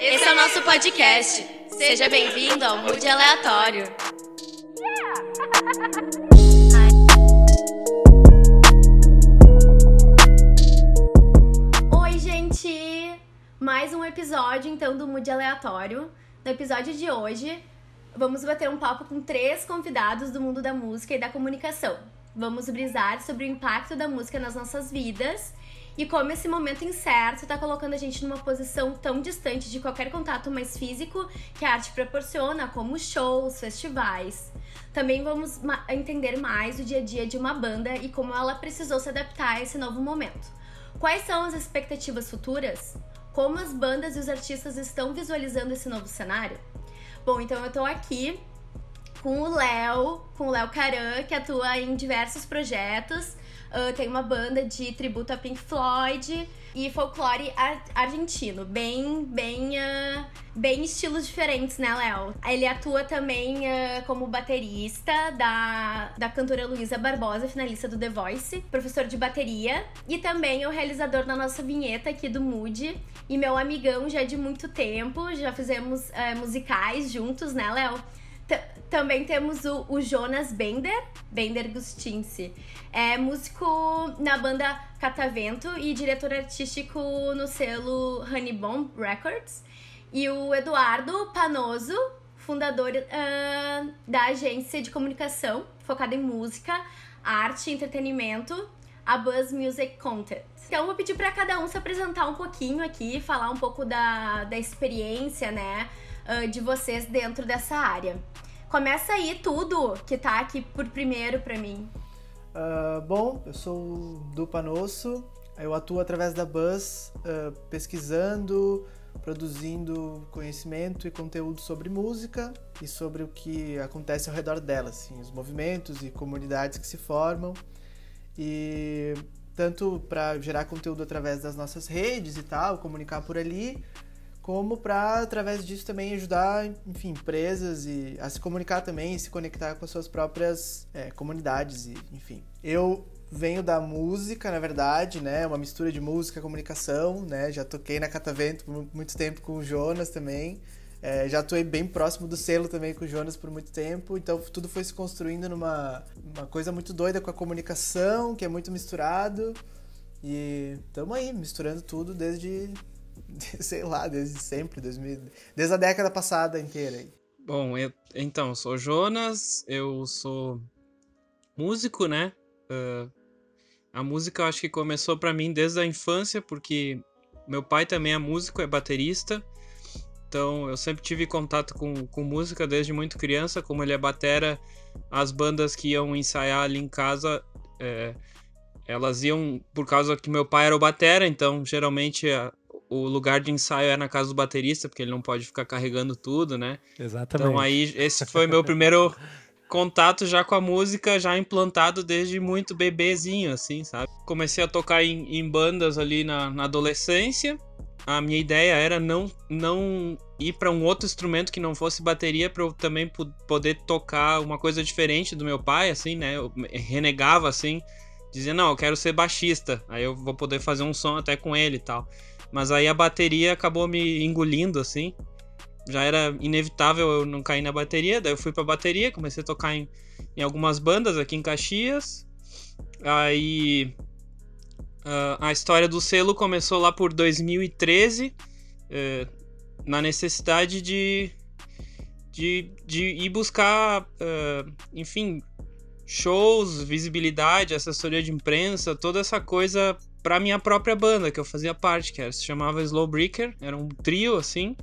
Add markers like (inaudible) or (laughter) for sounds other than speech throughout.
Esse é o nosso podcast. Seja bem-vindo ao Mood Aleatório. Oi, gente! Mais um episódio então do Mood Aleatório. No episódio de hoje, vamos bater um papo com três convidados do mundo da música e da comunicação. Vamos brisar sobre o impacto da música nas nossas vidas e como esse momento incerto está colocando a gente numa posição tão distante de qualquer contato mais físico que a arte proporciona, como shows, festivais. Também vamos ma entender mais o dia a dia de uma banda e como ela precisou se adaptar a esse novo momento. Quais são as expectativas futuras? Como as bandas e os artistas estão visualizando esse novo cenário? Bom, então eu tô aqui com o Léo, com o Léo Caran, que atua em diversos projetos. Uh, tem uma banda de tributo a Pink Floyd e folclore ar argentino, bem, bem, uh, bem estilos diferentes, né, Léo? Ele atua também uh, como baterista da, da cantora Luísa Barbosa, finalista do The Voice, professor de bateria e também é o realizador da nossa vinheta aqui do Mood e meu amigão já de muito tempo, já fizemos musicais juntos, né, Léo? Também temos o, o, Jonas Bender, Bender Gustinci. É músico na banda Catavento e diretor artístico no selo Honeybomb Records. E o Eduardo Panoso, fundador uh, da agência de comunicação focada em música, arte e entretenimento, a Buzz Music Content. Então, vou pedir para cada um se apresentar um pouquinho aqui, falar um pouco da, da experiência, né, uh, de vocês dentro dessa área. Começa aí tudo que tá aqui por primeiro para mim. Uh, bom, eu sou o Du Panosso, eu atuo através da Buzz uh, pesquisando, produzindo conhecimento e conteúdo sobre música e sobre o que acontece ao redor dela, assim, os movimentos e comunidades que se formam. E tanto para gerar conteúdo através das nossas redes e tal, comunicar por ali, como para através disso também ajudar, enfim, empresas e a se comunicar também e se conectar com as suas próprias é, comunidades e, enfim. Eu venho da música, na verdade, né? Uma mistura de música, comunicação, né? Já toquei na Catavento por muito tempo com o Jonas também. É, já atuei bem próximo do selo também com o Jonas por muito tempo, então tudo foi se construindo numa uma coisa muito doida com a comunicação, que é muito misturado. E estamos aí, misturando tudo desde (laughs) sei lá, desde sempre, desde, desde a década passada inteira. Aí. Bom, eu, então, sou Jonas, eu sou músico, né? Uh, a música eu acho que começou para mim desde a infância, porque meu pai também é músico, é baterista. Então eu sempre tive contato com, com música desde muito criança. Como ele é batera, as bandas que iam ensaiar ali em casa, é, elas iam por causa que meu pai era o batera, então geralmente a, o lugar de ensaio é na casa do baterista, porque ele não pode ficar carregando tudo, né? Exatamente. Então aí esse foi meu primeiro contato já com a música, já implantado desde muito bebezinho, assim, sabe? Comecei a tocar em, em bandas ali na, na, adolescência. A minha ideia era não, não ir para um outro instrumento que não fosse bateria, para eu também poder tocar uma coisa diferente do meu pai, assim, né? Eu renegava, assim, dizia, não, eu quero ser baixista, aí eu vou poder fazer um som até com ele e tal. Mas aí a bateria acabou me engolindo, assim. Já era inevitável eu não cair na bateria. Daí eu fui pra bateria, comecei a tocar em, em algumas bandas aqui em Caxias. Aí. Uh, a história do selo começou lá por 2013, uh, eh, na necessidade de, de, de ir buscar, uh, enfim, shows, visibilidade, assessoria de imprensa, toda essa coisa pra minha própria banda, que eu fazia parte, que era, se chamava Slowbreaker, era um trio, assim.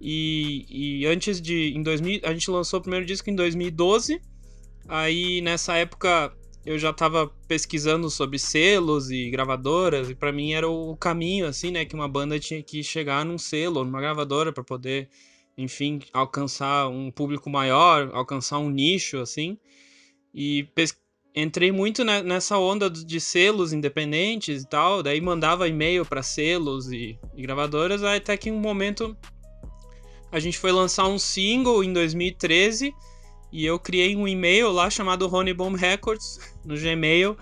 E, e antes de. Em 2000, a gente lançou o primeiro disco em 2012. Aí nessa época eu já estava pesquisando sobre selos e gravadoras, e para mim era o caminho, assim, né? Que uma banda tinha que chegar num selo, numa gravadora, para poder, enfim, alcançar um público maior, alcançar um nicho, assim. E entrei muito nessa onda de selos independentes e tal, daí mandava e-mail para selos e, e, gravadoras, até que em um momento a gente foi lançar um single em 2013 e eu criei um e-mail lá chamado Honey Bomb Records (laughs) no Gmail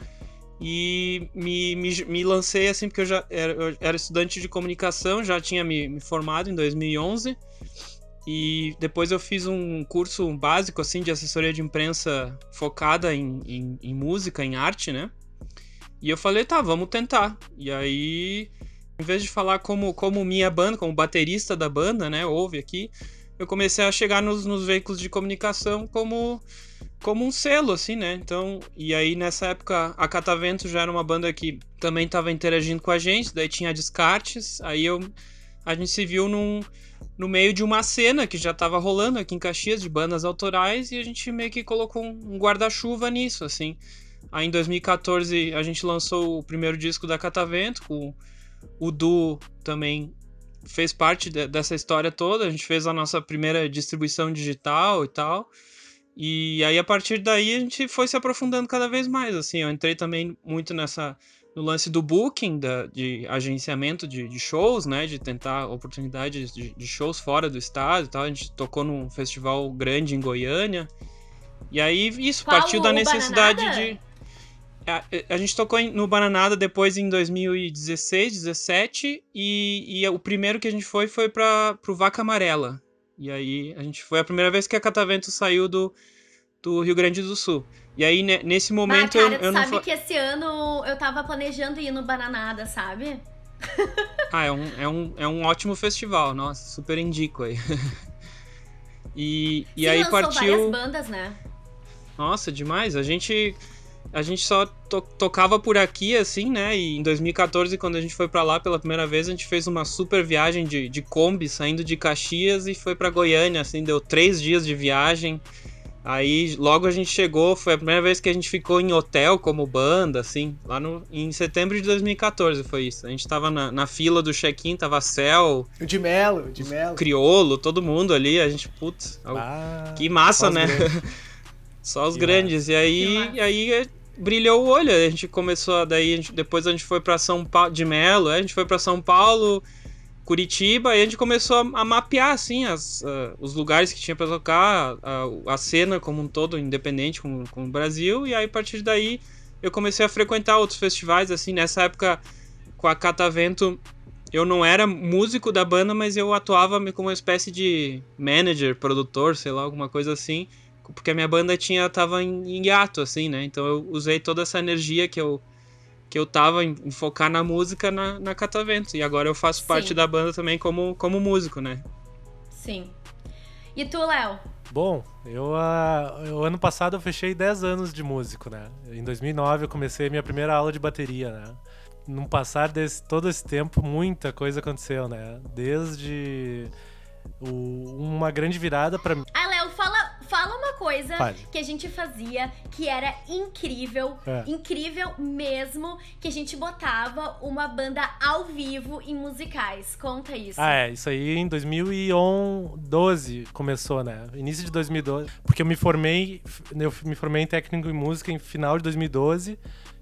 e me, me, me, lancei assim porque eu já era, eu era, estudante de comunicação, já tinha me, me, formado em 2011 e depois eu fiz um curso básico assim de assessoria de imprensa focada em, em, em música, em arte, né? E eu falei, tá, vamos tentar. E aí, em vez de falar como, como minha banda, como baterista da banda, né, ouve aqui, eu comecei a chegar nos, nos veículos de comunicação como como um selo, assim, né? Então, e aí nessa época a Catavento já era uma banda que também estava interagindo com a gente, daí tinha Descartes, aí eu a gente se viu num, no meio de uma cena que já estava rolando aqui em Caxias de bandas autorais e a gente meio que colocou um guarda-chuva nisso, assim. Aí em 2014 a gente lançou o primeiro disco da Catavento, com o Du também fez parte de, dessa história toda, a gente fez a nossa primeira distribuição digital e tal. E aí a partir daí a gente foi se aprofundando cada vez mais, assim, eu entrei também muito nessa no lance do booking, da, de agenciamento de, de shows, né, de tentar oportunidades de, de, shows fora do estado e tal, a gente tocou num festival grande em Goiânia, e aí isso Qual partiu da necessidade de... A, a, gente tocou no Bananada depois em 2016, 17 e, e o primeiro que a gente foi foi para pro Vaca Amarela, e aí a gente foi a primeira vez que a Catavento saiu do, do Rio Grande do Sul. E aí, nesse momento, ah, cara, eu, eu não. Sabe que esse ano eu tava planejando ir no Bananada, sabe? (laughs) ah, é um, é, um, é um ótimo festival, nossa, super indico aí. (laughs) e e Sim, aí partiu. várias bandas, né? Nossa, demais. A gente a gente só to tocava por aqui, assim, né? E em 2014, quando a gente foi para lá pela primeira vez, a gente fez uma super viagem de, de Kombi, saindo de Caxias e foi para Goiânia, assim, deu três dias de viagem. Aí logo a gente chegou, foi a primeira vez que a gente ficou em hotel como banda, assim, lá no, em setembro de 2014 foi isso. A gente tava na, na fila do check-in, tava Cel. O de Melo, o de Melo. Criolo, todo mundo ali, a gente, putz, ah, que massa, né? (laughs) Só os que grandes. Massa. E aí, e aí brilhou o olho. A gente começou, daí a gente, depois a gente foi para São Paulo, de Melo, a gente foi para São Paulo, Curitiba, e a gente começou a, mapear, assim, as, uh, os lugares que tinha para tocar, a, a, cena como um todo, independente com, com o Brasil, e aí a partir daí eu comecei a frequentar outros festivais, assim, nessa época com a Catavento eu não era músico da banda, mas eu atuava como uma espécie de manager, produtor, sei lá, alguma coisa assim porque a minha banda tinha tava em, em hiato assim, né? Então eu usei toda essa energia que eu que eu tava em, em focar na música na, na Catavento. E agora eu faço Sim. parte da banda também como, como músico, né? Sim. E tu, Léo? Bom, eu, uh, o ano passado eu fechei 10 anos de músico, né? Em 2009 eu comecei a minha primeira aula de bateria, né? No passar desse todo esse tempo, muita coisa aconteceu, né? Desde o, uma grande virada para mim. Ah, fala, uma coisa Pode. que a gente fazia que era incrível, é. incrível mesmo, que a gente botava uma banda ao vivo em musicais. Conta isso. Ah, é, isso aí em 2012 começou, né? Início de 2012, porque eu me formei, eu me formei em técnico em música em final de 2012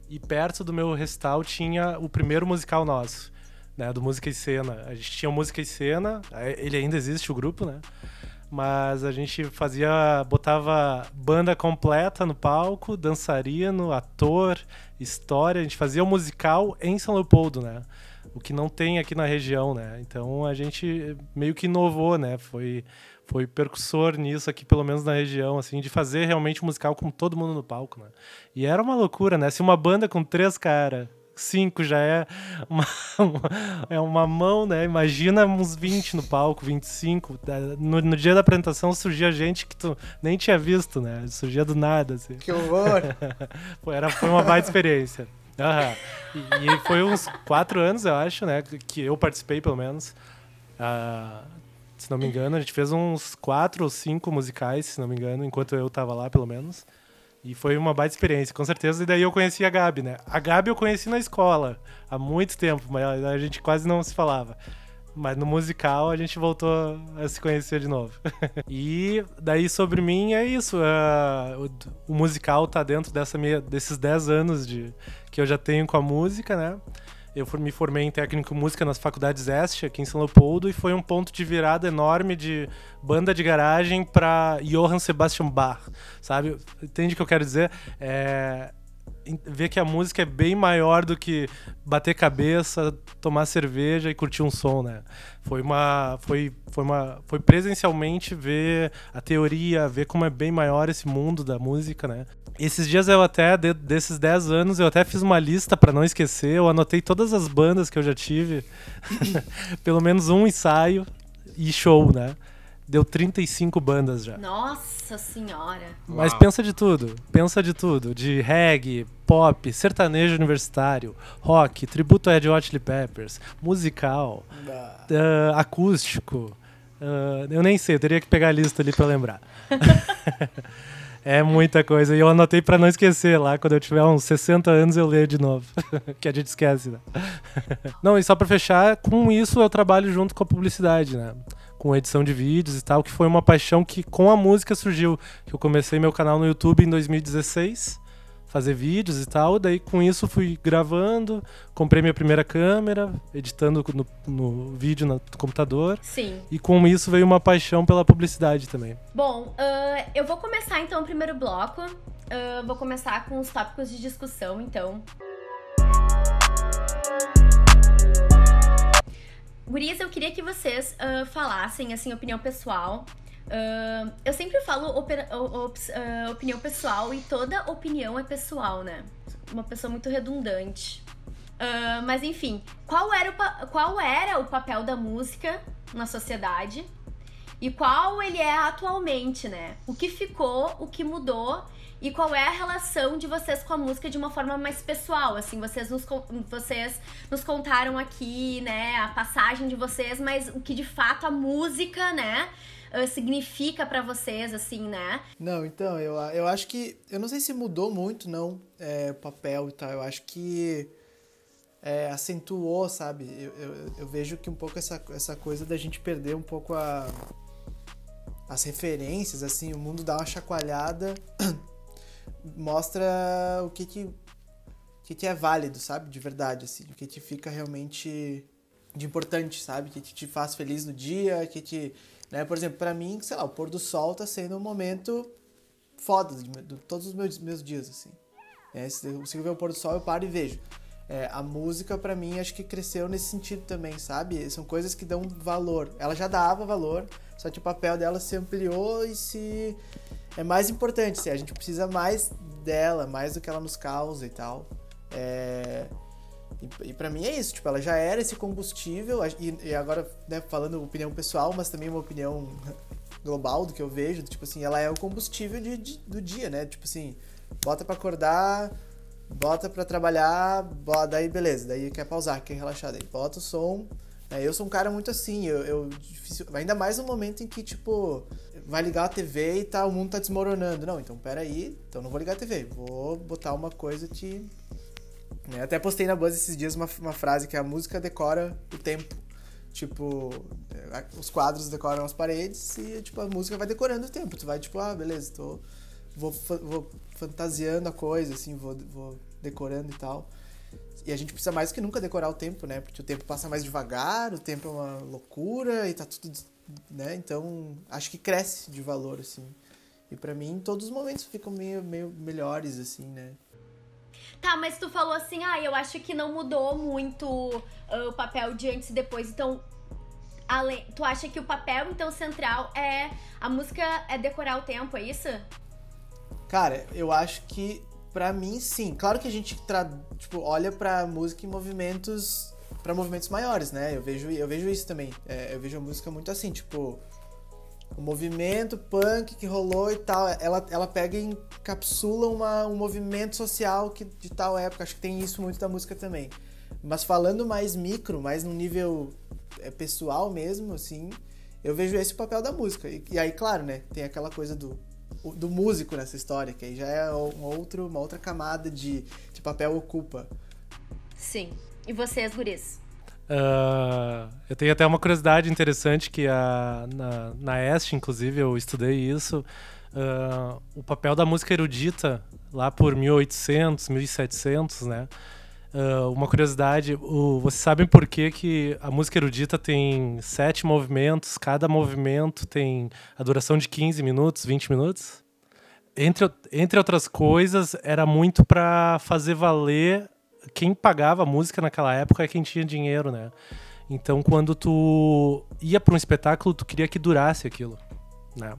e perto do meu recital tinha o primeiro musical nosso né, do Música e Cena. A gente tinha Música e Cena, ele ainda existe o grupo, né? Mas a gente fazia, botava banda completa no palco, dançarino, ator, história. A gente fazia o musical em São Leopoldo, né? O que não tem aqui na região, né? Então a gente meio que inovou, né? Foi, foi percussor nisso aqui, pelo menos na região, assim, de fazer realmente um musical com todo mundo no palco, né? E era uma loucura, né? Se uma banda com três caras 5 já é (laughs) uma, é uma mão, né? Imagina uns 20 no palco, 25. No, no dia da apresentação surgia gente que tu nem tinha visto, né? Surgia do nada, assim. Que horror! (laughs) Pô, era, foi uma baita experiência. Uhum. E, e, foi uns quatro anos, eu acho, né? Que eu participei, pelo menos. Uh, se não me engano, a gente fez uns quatro ou cinco musicais, se não me engano, enquanto eu tava lá, pelo menos. E foi uma baita experiência, com certeza. E daí eu conheci a Gabi, né? A Gabi eu conheci na escola, há muito tempo, mas a gente quase não se falava. Mas no musical a gente voltou a se conhecer de novo. (laughs) e daí sobre mim é isso. Uh, o, o, musical tá dentro dessa minha, desses 10 anos de, que eu já tenho com a música, né? Eu me formei em técnico música nas faculdades Este, aqui em São Leopoldo, e foi um ponto de virada enorme de banda de garagem para Johann Sebastian Bach, sabe? Entende o que eu quero dizer? É, ver que a música é bem maior do que bater cabeça, tomar cerveja e curtir um som, né? Foi uma foi foi uma foi presencialmente ver a teoria, ver como é bem maior esse mundo da música, né? Esses dias eu até, de, desses 10 anos, eu até fiz uma lista para não esquecer. Eu anotei todas as bandas que eu já tive. (laughs) Pelo menos um ensaio e show, né? Deu 35 bandas já. Nossa senhora. Mas Uau. pensa de tudo. Pensa de tudo. De reggae, pop, sertanejo universitário, rock, tributo a Red Hot Chili Peppers, musical, ah, acústico. ah, eu nem sei, eu teria que pegar a lista ali pra lembrar. (laughs) é muita coisa. E eu anotei pra não esquecer lá. Quando eu tiver uns 60 anos, eu leio de novo. (laughs) que a gente esquece, né? (laughs) não, e só pra fechar, com isso eu trabalho junto com a publicidade, né? Com edição de vídeos e tal, que foi uma paixão que com a música surgiu. Que eu comecei meu canal no YouTube em 2016 fazer vídeos e tal. Daí com isso fui gravando, comprei minha primeira câmera, editando no, no vídeo no computador. Sim. E com isso veio uma paixão pela publicidade também. Bom, ah, eu vou começar então o primeiro bloco. Ah, vou começar com os tópicos de discussão, então. Gurias, eu queria que vocês ah, falassem, assim, opinião pessoal. Ah, eu sempre falo opera- o- ops- ah, opinião pessoal e toda opinião é pessoal, né? Uma pessoa muito redundante. Mas enfim, qual era, o qual era o papel da música na sociedade? e qual ele é atualmente, né? O que ficou, o que mudou e qual é a relação de vocês com a música de uma forma mais pessoal, assim, vocês nos, vocês nos contaram aqui, né, a passagem de vocês, mas o que de fato a música, né, ah, significa pra vocês, assim, né? Não, então, eu, eu acho que. Eu não sei se mudou muito, não, é, o papel e tal. Eu acho que é, acentuou, sabe? Eu, eu, eu vejo que um pouco essa, essa coisa da gente perder um pouco a, as referências, assim, o mundo dá uma chacoalhada, (clears throat) mostra o que que, o que que é válido, sabe? De verdade, assim, o que te fica realmente de importante, sabe? Que te, faz feliz no dia, que te... Né? Por exemplo, pra mim, sei lá, o pôr do sol tá sendo um momento foda de, de todos os meus, meus dias, assim. É, se eu consigo ver o pôr do sol, eu paro e vejo. É, a música, pra mim, acho que cresceu nesse sentido também, sabe? São coisas que dão valor. Ela já dava valor, só que o papel dela se ampliou e se... É mais importante, assim, a gente precisa mais dela, mais do que ela nos causa e tal. É... E, para mim é isso, tipo, ela já era esse combustível, e, e agora, né, falando opinião pessoal, mas também uma opinião (laughs) global do que eu vejo, tipo assim, ela é o combustível de, de- do dia, né? Tipo assim, bota pra acordar, bota pra trabalhar, bota, daí beleza, daí quer pausar, quer relaxar, daí bota o som. né? Eu sou um cara muito assim, eu, eu difícil- ainda mais no momento em que, tipo, vai ligar a TV e tá, o mundo tá desmoronando. Não, então peraí, então não vou ligar a TV, vou botar uma coisa que né? Até postei na Buzz esses dias uma, uma frase que a música decora o tempo. Tipo, é, os quadros decoram as paredes e tipo, a música vai decorando o tempo. Tu vai tipo, ah, beleza, tô, vou, vou fantasiando a coisa, assim, vou, vou decorando e tal. E a gente precisa mais que nunca decorar o tempo, né? Porque o tempo passa mais devagar, o tempo é uma loucura e tá tudo, né? Então, acho que cresce de valor, assim. E pra mim, todos os momentos ficam meio, meio melhores, assim, né? Tá, mas tu falou assim, ah, eu acho que não mudou muito ah, o papel de antes e depois, então. Além, tu acha que o papel, então, central é. A música é decorar o tempo, é isso? Cara, eu acho que pra mim sim. Claro que a gente tra- tipo, olha pra música em movimentos para movimentos maiores, né? Eu vejo eu vejo isso também. É, eu vejo a música muito assim, tipo o movimento punk que rolou e tal, ela, ela pega e encapsula uma, um movimento social que, de tal época. Acho que tem isso muito da música também. Mas falando mais micro, mais num nível é, pessoal mesmo, assim, eu vejo esse papel da música. E, e aí, claro, né? Tem aquela coisa do, do músico nessa história, que aí já é um outro, uma outra camada de, de papel ocupa. Sim. E vocês, guris? Ah, eu tenho até uma curiosidade interessante que a, na, na Est, inclusive, eu estudei isso. Ah, o papel da música erudita, lá por 1800, 1700, né? Ah, uma curiosidade, o, vocês sabem por que, que a música erudita tem sete movimentos, cada movimento tem a duração de 15 minutos, 20 minutos? entre, entre outras coisas, era muito para fazer valer quem pagava música naquela época é quem tinha dinheiro, né? Então, quando tu ia para um espetáculo, tu queria que durasse aquilo, né?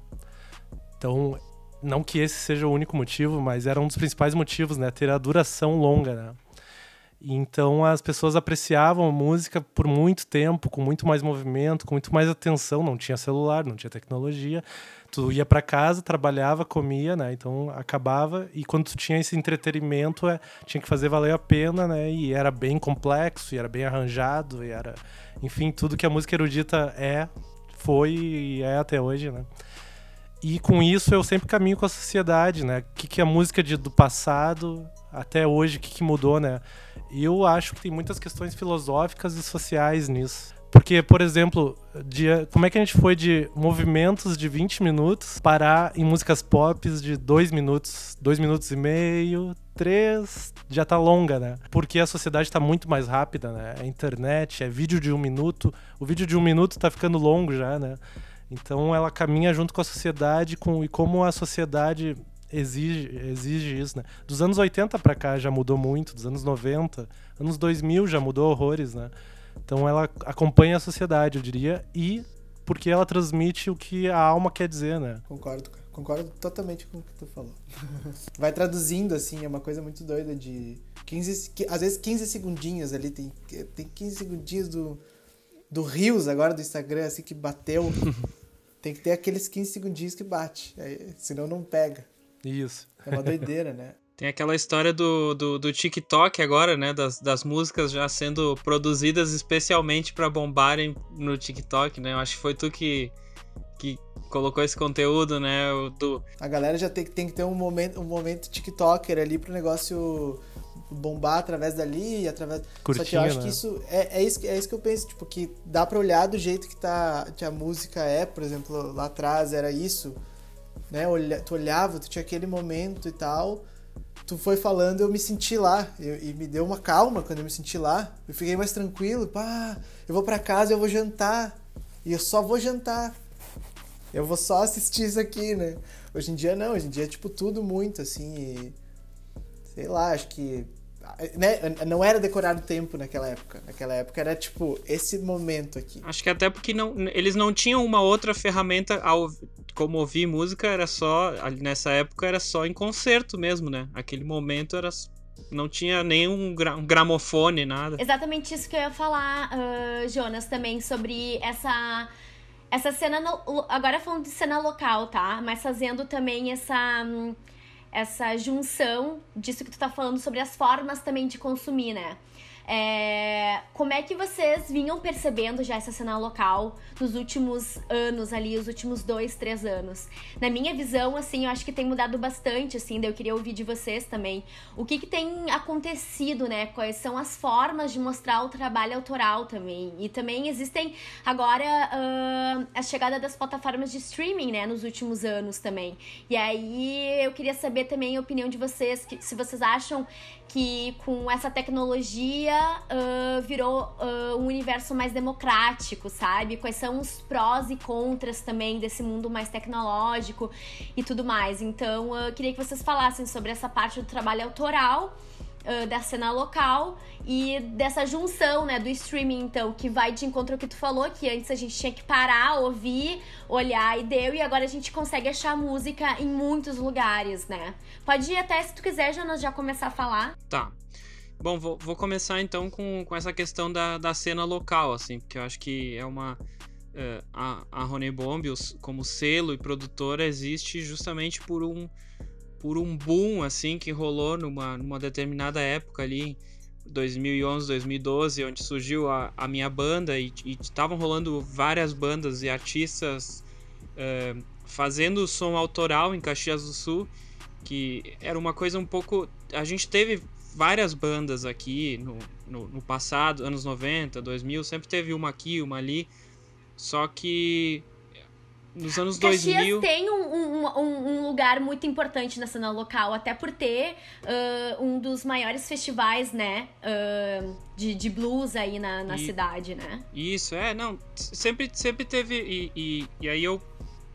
Então, não que esse seja o único motivo, mas era um dos principais motivos, né? Ter a duração longa, né? Então as pessoas apreciavam a música por muito tempo, com muito mais movimento, com muito mais atenção. Não tinha celular, não tinha tecnologia. Tu ia para casa, trabalhava, comia, né? Então acabava e quando tu tinha esse entretenimento, é, tinha que fazer valer a pena, né? E era bem complexo, e era bem arranjado, e era, enfim, tudo que a música erudita é, foi e é até hoje, né? E com isso eu sempre caminho com a sociedade, né? O que, que a música de, do passado até hoje, o que, que mudou, né? E eu acho que tem muitas questões filosóficas e sociais nisso. Porque, por exemplo, de, como é que a gente foi de movimentos de 20 minutos parar em músicas pop de 2 minutos, 2 minutos e meio, 3, já tá longa, né? Porque a sociedade tá muito mais rápida, né? É internet, é vídeo de um minuto. O vídeo de um minuto tá ficando longo já, né? Então ela caminha junto com a sociedade com, e como a sociedade exige, exige isso, né? Dos anos 80 para cá já mudou muito, dos anos 90, anos 2000 já mudou horrores, né? Então ela acompanha a sociedade, eu diria, e porque ela transmite o que a alma quer dizer, né? Concordo, concordo totalmente com o que tu falou. (laughs) Vai traduzindo, assim, é uma coisa muito doida de 15, às vezes 15 segundinhos ali, tem, tem 15 segundinhos do, do Rios agora do Instagram, assim, que bateu. (laughs) tem que ter aqueles 15 segundinhos que bate, senão não pega. Isso. É uma doideira, né? (laughs) Tem aquela história do, do, do, TikTok agora, né? Das, das músicas já sendo produzidas especialmente para bombarem no TikTok, né? Eu acho que foi tu que, que colocou esse conteúdo, né? O, do... A galera já tem, tem que ter um momento, um momento TikToker ali pro negócio bombar através dali, através. Curtinho, Só que eu acho né? que isso é, é, isso é isso que eu penso, tipo, que dá pra olhar do jeito que, tá, que a música é, por exemplo, lá atrás era isso, né? Olha, tu olhava, tu tinha aquele momento e tal tu foi falando, eu me senti lá. Eu, e me deu uma calma quando eu me senti lá. Eu fiquei mais tranquilo. Pá, eu vou para casa, eu vou jantar. E eu só vou jantar. Eu vou só assistir isso aqui, né? Hoje em dia não, hoje em dia é tipo tudo muito assim. E, sei lá, acho que. Né? Não era decorar o tempo naquela época. Naquela época era tipo esse momento aqui. Acho que até porque não, eles não tinham uma outra ferramenta ao, como ouvir música era só nessa época era só em concerto mesmo, né? Aquele momento era não tinha nenhum gra um gramofone, nada. Exatamente isso que eu ia falar, uh, Jonas, também sobre essa essa cena no, agora falando de cena local, tá? Mas fazendo também essa essa junção disso que tu tá falando sobre as formas também de consumir, né? É, como é que vocês vinham percebendo já essa cena local nos últimos anos ali, os últimos dois, três anos? Na minha visão, assim, eu acho que tem mudado bastante, assim, daí eu queria ouvir de vocês também. O que, que tem acontecido, né? Quais são as formas de mostrar o trabalho autoral também? E também existem agora uh, a chegada das plataformas de streaming, né, nos últimos anos também. E aí eu queria saber também a opinião de vocês, que, se vocês acham que com essa tecnologia uh, virou uh, um universo mais democrático, sabe? Quais são os prós e contras também desse mundo mais tecnológico e tudo mais. Então, eu uh, queria que vocês falassem sobre essa parte do trabalho autoral. Uh, da cena local e dessa junção, né, do streaming, então, que vai de encontro ao que tu falou, que antes a gente tinha que parar, ouvir, olhar e deu, e agora a gente consegue achar música em muitos lugares, né? Pode ir até, se tu quiser, Jonas, já começar a falar. Tá. Bom, vou, vou começar então com, com essa questão da, da cena local, assim, porque eu acho que é uma. Uh, a, a Rony Bomb, como selo e produtora, existe justamente por um por um boom assim que rolou numa, numa determinada época ali, 2011, 2012, onde surgiu a, a minha banda e estavam rolando várias bandas e artistas uh, fazendo som autoral em Caxias do Sul, que era uma coisa um pouco. A gente teve várias bandas aqui no, no, no passado, anos 90, 2000, sempre teve uma aqui, uma ali, só que nos anos Caxias 2000... tem um, um, um, lugar muito importante na cena local, até por ter uh, um dos maiores festivais, né, uh, de, de blues aí na, na E- cidade, né? Isso, é, não, sempre, sempre teve, e, e, e aí eu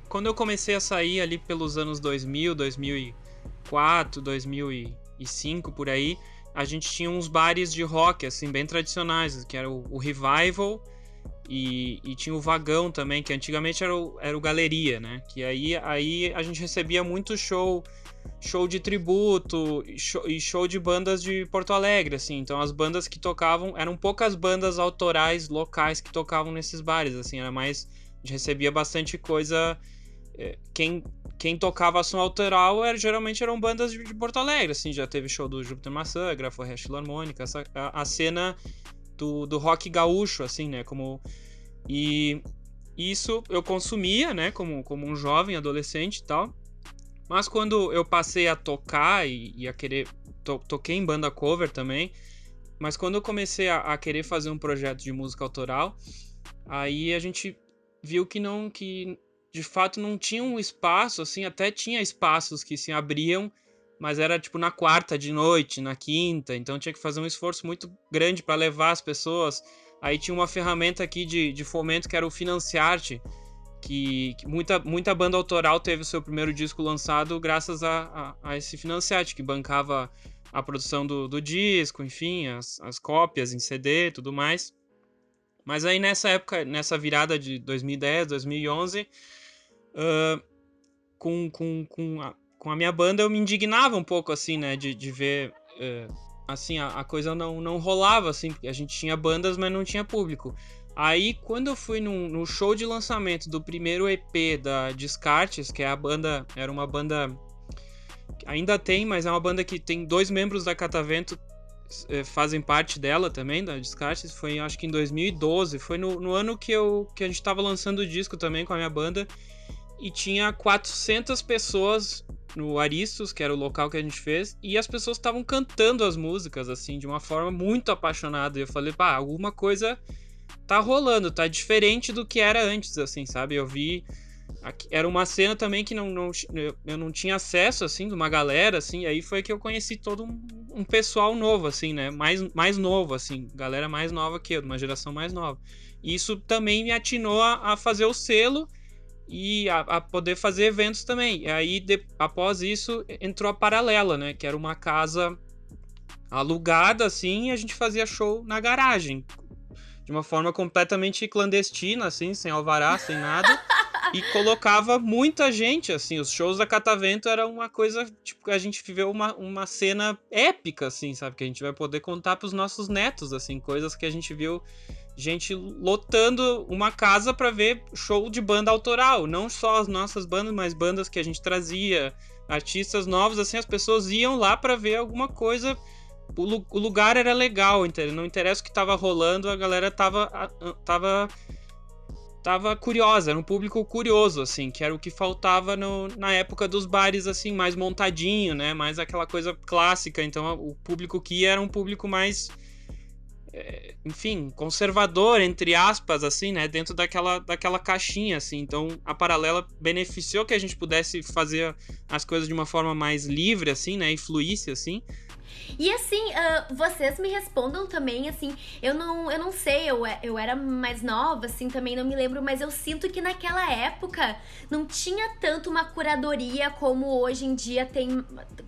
quando eu comecei a sair ali pelos anos 2000, 2004, 2005 por aí, a gente tinha uns bares de rock assim bem tradicionais, que era o, o Revival e, e, tinha o Vagão também, que antigamente era o, era o Galeria, né? Que aí, aí a gente recebia muito show show de tributo e show, e show de bandas de Porto Alegre, assim. Então as bandas que tocavam eram poucas bandas autorais locais que tocavam nesses bares, assim. Era mais a gente recebia bastante coisa. É, quem, quem tocava som autoral era, geralmente eram bandas de, de Porto Alegre, assim. Já teve show do Júpiter Maçã, Graforre Filarmônica, essa, a, a cena do, do rock gaúcho, assim, né? Como e isso eu consumia, né? Como, como um jovem, adolescente e tal. Mas quando eu passei a tocar e, e a querer. To, toquei em banda cover também. Mas quando eu comecei a, a, querer fazer um projeto de música autoral, aí a gente viu que não. que de fato não tinha um espaço, assim, até tinha espaços que se abriam, mas era tipo na quarta de noite, na quinta, então tinha que fazer um esforço muito grande para levar as pessoas. Aí tinha uma ferramenta aqui de, de fomento que era o Financiarte, que, que, muita, muita banda autoral teve o seu primeiro disco lançado graças a, a, a esse financiante, que bancava a produção do, do disco, enfim, as, as cópias em CD tudo mais. Mas aí nessa época, nessa virada de 2010, 2011, uh, com, com, com, a, com a minha banda eu me indignava um pouco, assim, né, de, de ver... Uh, assim, a, a, coisa não, não rolava, assim, a gente tinha bandas, mas não tinha público. Aí, quando eu fui no, no, show de lançamento do primeiro EP da Descartes, que é a banda, era uma banda. Ainda tem, mas é uma banda que tem dois membros da Catavento é, fazem parte dela também, da Descartes. Foi acho que em 2012, foi no, no ano que, eu, que a gente estava lançando o disco também com a minha banda. E tinha 400 pessoas no Aristos, que era o local que a gente fez, e as pessoas estavam cantando as músicas, assim, de uma forma muito apaixonada. E eu falei, pá, alguma coisa tá rolando, tá diferente do que era antes, assim, sabe? Eu vi. Era uma cena também que não, não, eu não tinha acesso, assim, de uma galera, assim, aí foi que eu conheci todo um, um, pessoal novo, assim, né? Mais, mais novo, assim, galera mais nova que eu, de uma geração mais nova. E isso também me atinou a, a fazer o selo e a, a, poder fazer eventos também. E aí, de, após isso, entrou a Paralela, né? Que era uma casa alugada, assim, e a gente fazia show na garagem, de uma forma completamente clandestina, assim, sem alvará, sem nada. (laughs) e colocava muita gente, assim. Os shows da Catavento era uma coisa, tipo, a gente viveu uma, uma cena épica, assim, sabe? Que a gente vai poder contar pros nossos netos, assim, coisas que a gente viu gente lotando uma casa para ver show de banda autoral, não só as nossas bandas, mas bandas que a gente trazia, artistas novos, assim, as pessoas iam lá para ver alguma coisa o, lugar era legal, entendeu? Não interessa o que tava rolando, a galera tava, tava, tava curiosa, era um público curioso, assim, que era o que faltava no, na época dos bares, assim, mais montadinho, né? Mais aquela coisa clássica. Então, o público que ia era um público mais é, enfim, conservador, entre aspas, assim, né? Dentro daquela, daquela caixinha, assim. Então, a paralela beneficiou que a gente pudesse fazer as coisas de uma forma mais livre, assim, né? E fluísse, assim. E assim, uh, vocês me respondam também, assim, eu não, eu não sei, eu, eu era mais nova, assim, também não me lembro, mas eu sinto que naquela época não tinha tanto uma curadoria como hoje em dia tem,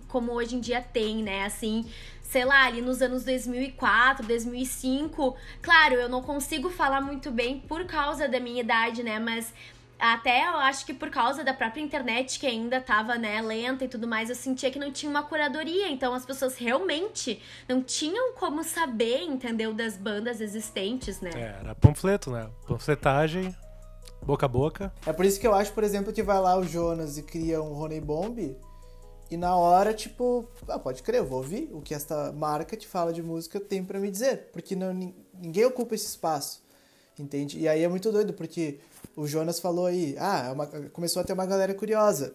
como hoje em dia tem, né, assim, sei lá, ali nos anos 2004, 2005. Claro, eu não consigo falar muito bem por causa da minha idade, né, mas até eu acho que por causa da própria internet que ainda tava, né, lenta e tudo mais, eu sentia que não tinha uma curadoria, então as pessoas realmente não tinham como saber, entendeu, das bandas existentes, né? É, era panfleto, né? Panfletagem, boca a boca. É por isso que eu acho, por exemplo, que vai lá o Jonas e cria um Rony Bomb e na hora, tipo, ah, pode crer, eu vou ouvir o que esta marca te fala de música tem para me dizer, porque não, ninguém ocupa esse espaço, entende? E aí é muito doido, porque o Jonas falou aí, ah, é uma, começou a ter uma galera curiosa.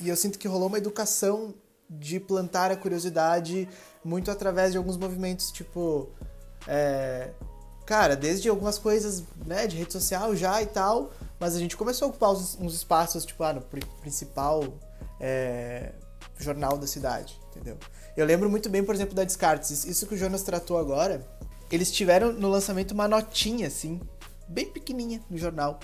E eu sinto que rolou uma educação de plantar a curiosidade muito através de alguns movimentos, tipo. É, cara, desde algumas coisas né, de rede social já e tal, mas a gente começou a ocupar uns, uns espaços, tipo, ah, no principal é, jornal da cidade, entendeu? Eu lembro muito bem, por exemplo, da Descartes. Isso que o Jonas tratou agora, eles tiveram no lançamento uma notinha, assim, bem pequenininha no jornal.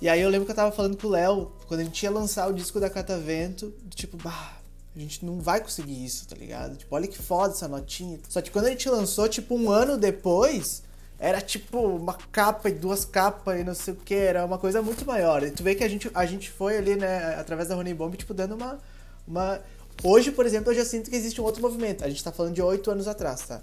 E aí eu lembro que eu tava falando com o Léo, quando a gente ia lançar o disco da Catavento, tipo, bah, a gente não vai conseguir isso, tá ligado? Tipo, olha que foda essa notinha. Só que quando a gente lançou, tipo, um ano depois, era tipo uma capa e duas capas e não sei o que, era uma coisa muito maior. E tu vê que a gente, a gente foi ali, né, através da Honey Bomb, tipo, dando uma, uma. Hoje, por exemplo, eu já sinto que existe um outro movimento. A gente tá falando de oito anos atrás, tá?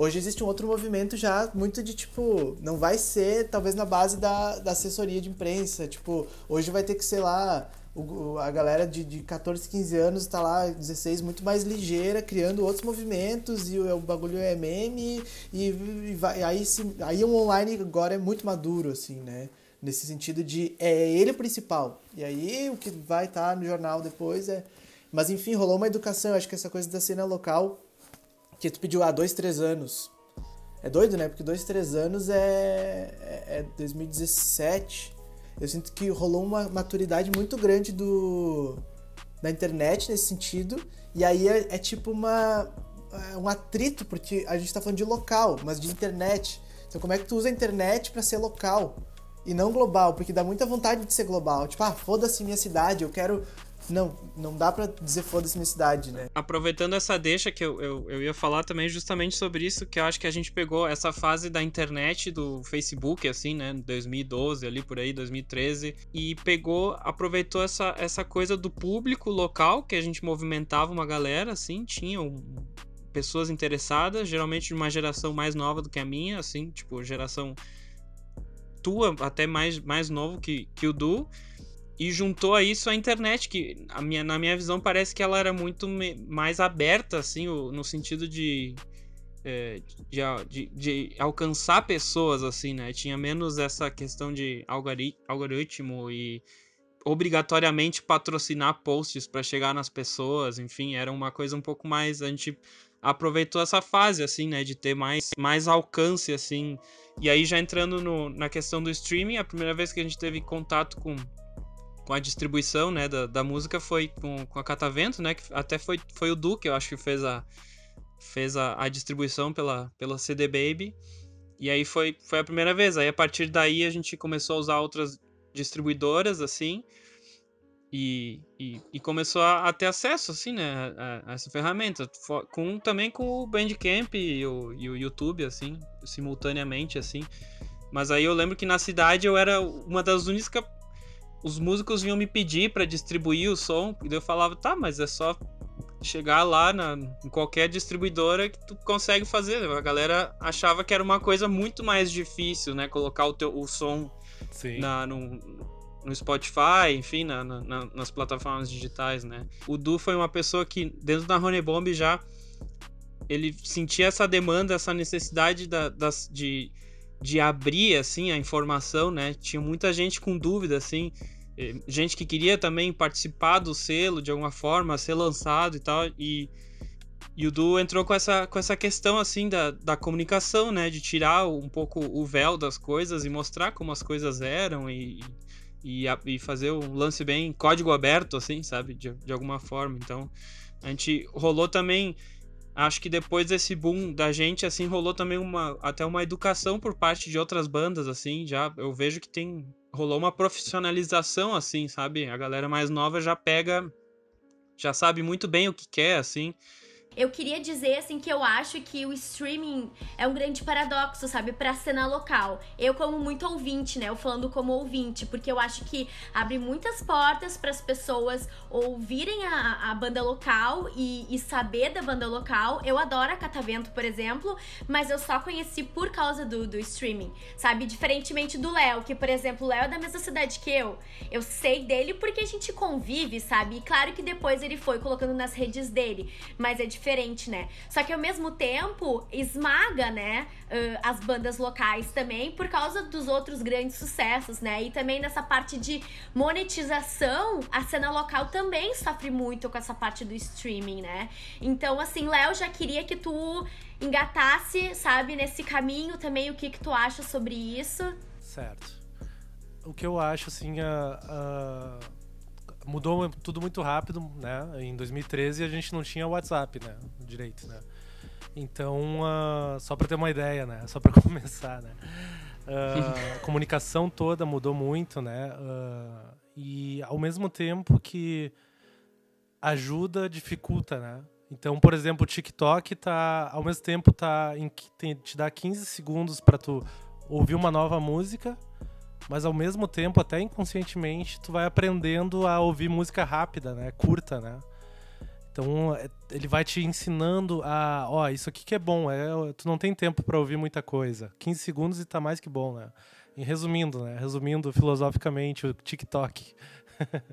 Hoje existe um outro movimento já muito de tipo, não vai ser talvez na base da, da assessoria de imprensa. Tipo, hoje vai ter que ser lá, o, a galera de, de 14, 15 anos está lá, 16, muito mais ligeira, criando outros movimentos e o, o bagulho é meme e, e vai, aí, se, aí o online agora é muito maduro, assim, né? Nesse sentido de é ele o principal. E aí o que vai estar tá no jornal depois é. Mas enfim, rolou uma educação, acho que essa coisa da cena local que tu pediu há ah, dois, três anos. É doido, né? Porque dois, três anos é, é, é 2017. Eu sinto que rolou uma maturidade muito grande do da internet nesse sentido. E aí é, é tipo uma, é um atrito, porque a gente tá falando de local, mas de internet. Então como é que tu usa a internet para ser local? E não global, porque dá muita vontade de ser global. Tipo, ah, foda-se minha cidade, eu quero não, não dá para dizer foda-se minha cidade, né? Aproveitando essa deixa que eu, eu, eu ia falar também justamente sobre isso, que eu acho que a gente pegou essa fase da internet, do Facebook, assim, né? 2012, ali por aí, 2013, e pegou, aproveitou essa, essa coisa do público local, que a gente movimentava uma galera, assim, tinha um, pessoas interessadas, geralmente de uma geração mais nova do que a minha, assim, tipo, geração tua, até mais, mais novo que, que o Du e juntou a isso a internet, que a minha, na minha visão parece que ela era muito me, mais aberta, assim, no sentido de, é, de, de, de, alcançar pessoas, assim, né? Tinha menos essa questão de algoritmo e obrigatoriamente patrocinar posts para chegar nas pessoas, enfim, era uma coisa um pouco mais. A gente aproveitou essa fase, assim, né? De ter mais, mais alcance, assim. E aí, já entrando no, na questão do streaming, a primeira vez que a gente teve contato com com a distribuição né, da, da música foi com, com a Catavento, né? Que até foi, foi o Duque, eu acho que fez a, fez a, a distribuição pela, pela CD Baby. E aí foi, foi a primeira vez. Aí a partir daí a gente começou a usar outras distribuidoras, assim. E, e, e começou a, a, ter acesso, assim, né, a, a, essa ferramenta. Com, também com o Bandcamp e o, e o YouTube, assim, simultaneamente, assim. Mas aí eu lembro que na cidade eu era uma das únicas os músicos vinham me pedir para distribuir o som, e eu falava, tá, mas é só chegar lá na, em qualquer distribuidora que tu consegue fazer. A galera achava que era uma coisa muito mais difícil, né? Colocar o, teu, o som na, no, no Spotify, enfim, na, na, nas plataformas digitais, né? O Du foi uma pessoa que, dentro da Honey Bomb, já ele sentia essa demanda, essa necessidade da, das, de de abrir assim a informação, né? Tinha muita gente com dúvida assim, gente que queria também participar do selo de alguma forma, ser lançado e tal, e, e o Du entrou com essa, com essa questão assim da, da comunicação, né? De tirar um pouco o véu das coisas e mostrar como as coisas eram e, e, e fazer um lance bem código aberto, assim, sabe? De, de alguma forma. Então, a gente rolou também acho que depois desse boom da gente, assim, rolou também uma até uma educação por parte de outras bandas, assim, já eu vejo que tem rolou uma profissionalização, assim, sabe? A galera mais nova já pega, já sabe muito bem o que quer, assim. Eu queria dizer assim que eu acho que o streaming é um grande paradoxo, sabe, para cena local. Eu como muito ouvinte, né, eu falando como ouvinte, porque eu acho que abre muitas portas para as pessoas ouvirem a, a banda local e, e, saber da banda local. Eu adoro a Catavento, por exemplo, mas eu só conheci por causa do, do streaming, sabe? Diferentemente do Léo, que por exemplo, o Léo é da mesma cidade que eu. Eu sei dele porque a gente convive, sabe? E claro que depois ele foi colocando nas redes dele, mas é diferente, né? Só que ao mesmo tempo esmaga, né, uh, as bandas locais também por causa dos outros grandes sucessos, né? E também nessa parte de monetização, a cena local também sofre muito com essa parte do streaming, né? Então, assim, Léo, já queria que tu engatasse, sabe, nesse caminho também, o que que tu acha sobre isso? Certo. O que eu acho, assim, a, a mudou tudo muito rápido, né? Em 2013 a gente não tinha WhatsApp, né? Direito, né? Então, uh, só para ter uma ideia, né? Só para (laughs) começar, né? Uh, a comunicação toda mudou muito, né? Uh, e ao mesmo tempo que ajuda, dificulta, né? Então, por exemplo, o TikTok tá ao mesmo tempo tá em, tem, te dá 15 segundos para tu ouvir uma nova música, mas ao mesmo tempo, até inconscientemente, tu vai aprendendo a ouvir música rápida, né? Curta, né? Então, é, ele vai te ensinando a, ó, isso aqui que é bom, é, tu não tem tempo para ouvir muita coisa. 15 segundos e tá mais que bom, né? E resumindo, né? Resumindo filosoficamente o TikTok. (laughs)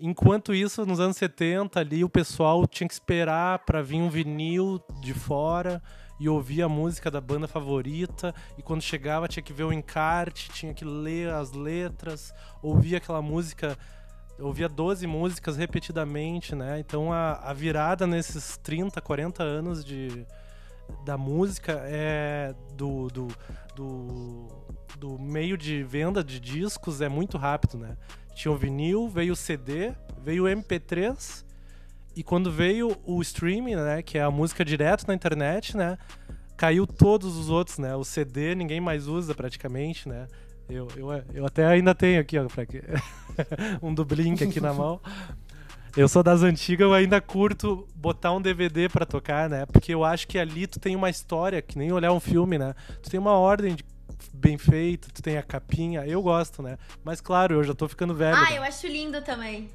Enquanto isso, nos anos 70 ali, o pessoal tinha que esperar para vir um vinil de fora e ouvir a música da banda favorita. E quando chegava, tinha que ver o encarte, tinha que ler as letras, ouvir aquela música. Ouvia 12 músicas repetidamente, né? Então a, a virada nesses 30, 40 anos de, da música é do, do, do, do meio de venda de discos é muito rápido, né? Tinha o vinil, veio o CD, veio o MP3 e quando veio o streaming, né, que é a música direto na internet, né, caiu todos os outros, né? O CD ninguém mais usa praticamente, né? Eu, eu, eu até ainda tenho aqui, ó, (laughs) um do Blink aqui na mão. Eu sou das antigas, eu ainda curto botar um DVD para tocar, né? Porque eu acho que ali tu tem uma história, que nem olhar um filme, né? Tu tem uma ordem de bem feito, tu tem a capinha, eu gosto, né? Mas claro, eu já tô ficando velho. Ah, eu acho lindo também.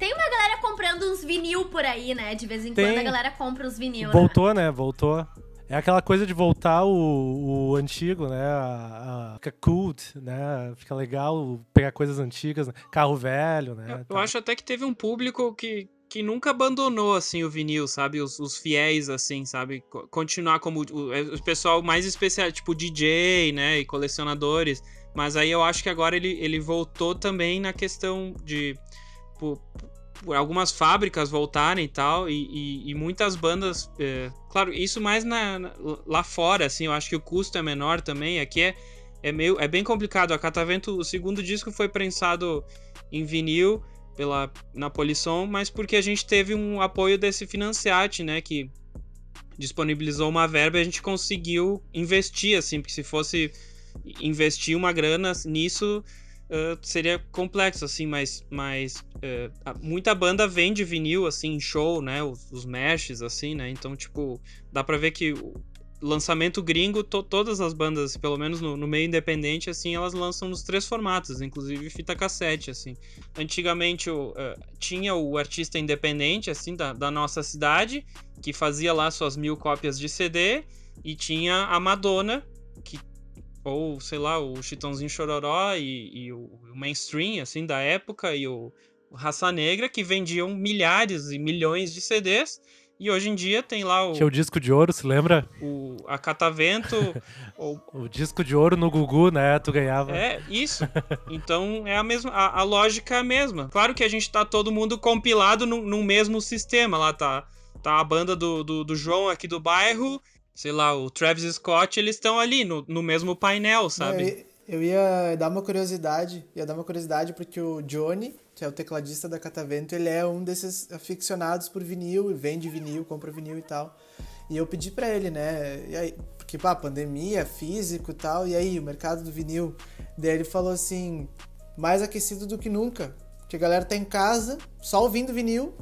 Tem uma galera comprando uns vinil por aí, né? De vez em tem. quando a galera compra uns vinil. Né? Voltou, né? né? Voltou. É aquela coisa de voltar o, o antigo, né? A, a, fica cult, né? Fica legal pegar coisas antigas, né? carro velho, né? Eu, eu acho até que teve um público que, que nunca abandonou, assim, o vinil, sabe? Os, os fiéis, assim, sabe? Continuar como o, é, o, pessoal mais especial, tipo DJ, né? E colecionadores. Mas aí eu acho que agora ele, ele voltou também na questão de... Por, por algumas fábricas voltarem e tal, e, e, e muitas bandas... É, claro, isso mais na, na, lá fora, assim, eu acho que o custo é menor também. Aqui é, é, meio, é bem complicado. A Catavento, o segundo disco foi prensado em vinil pela na Polisson, mas porque a gente teve um apoio desse financiate, né, que disponibilizou uma verba e a gente conseguiu investir, assim, porque se fosse investir uma grana nisso uh, seria complexo, assim, mas, mas uh, muita banda vende vinil, assim, em show, né, os, os meshes, assim, né, então, tipo, dá pra ver que lançamento gringo, to, todas as bandas, pelo menos no, no, meio independente, assim, elas lançam nos três formatos, inclusive fita cassete, assim. Antigamente o, uh, tinha o artista independente, assim, da, da, nossa cidade, que fazia lá suas mil cópias de CD, e tinha a Madonna, ou, sei lá, o Chitãozinho Chororó e, e o, o, mainstream, assim, da época, e o, o Raça Negra, que vendiam milhares e milhões de CDs, e hoje em dia tem lá o. Tinha o disco de ouro, se lembra? O, a Catavento. (laughs) o... o disco de ouro no Gugu, né? Tu ganhava. É, isso. Então é a mesma. A, a lógica é a mesma. Claro que a gente tá todo mundo compilado no, no mesmo sistema. Lá tá, tá a banda do, do, do João aqui do bairro. Sei lá, o Travis Scott, eles estão ali no, no mesmo painel, sabe? Eu ia dar uma curiosidade, ia dar uma curiosidade porque o Johnny, que é o tecladista da Catavento, ele é um desses aficionados por vinil, vende vinil, compra vinil e tal. E eu pedi para ele, né? E aí, porque, pá, pandemia, físico e tal, e aí, o mercado do vinil. Daí ele falou assim: mais aquecido do que nunca. Porque a galera tá em casa, só ouvindo vinil,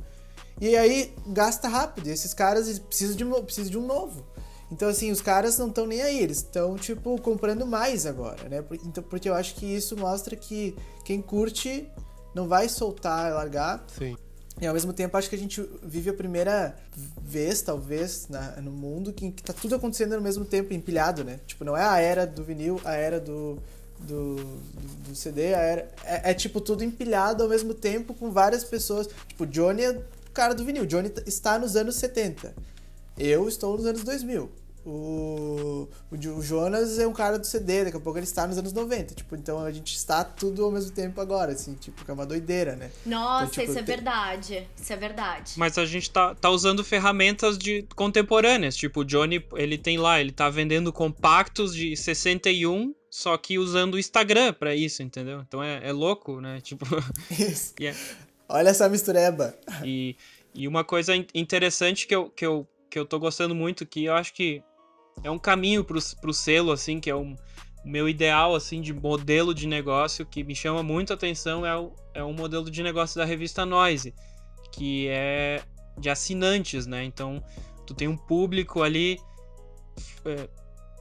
e aí gasta rápido. E esses caras precisam de, precisam de um novo. Então, assim, os caras não estão nem aí, eles estão, tipo, comprando mais agora, né? Então, porque eu acho que isso mostra que quem curte não vai soltar, largar. Sim. E ao mesmo tempo, acho que a gente vive a primeira vez, talvez, na, no mundo que, que tá tudo acontecendo ao mesmo tempo, empilhado, né? Tipo, não é a era do vinil, a era do, do, do, do CD, a era, é, é, tipo tudo empilhado ao mesmo tempo com várias pessoas. Tipo, Johnny é o cara do vinil, Johnny está nos anos 70. Eu estou nos anos 2000. O, o, Jonas é um cara do CD, daqui a pouco ele está nos anos 90. Tipo, então a gente está tudo ao mesmo tempo agora, assim, tipo, que é uma doideira, né? Nossa, então, tipo, isso é tem... verdade. Isso é verdade. Mas a gente tá, tá usando ferramentas de contemporâneas. Tipo, o Johnny, ele tem lá, ele tá vendendo compactos de 61, só que usando o Instagram para isso, entendeu? Então é, é louco, né? (laughs) Tipo. Isso. yeah. Olha essa mistureba. E, e uma coisa interessante que eu, que eu que eu tô gostando muito, que eu acho que é um caminho pro, pro selo, assim, que é um o meu ideal assim de modelo de negócio que me chama muito atenção é o, é o modelo de negócio da revista Noise, que é de assinantes, né? Então, tu tem um público ali é,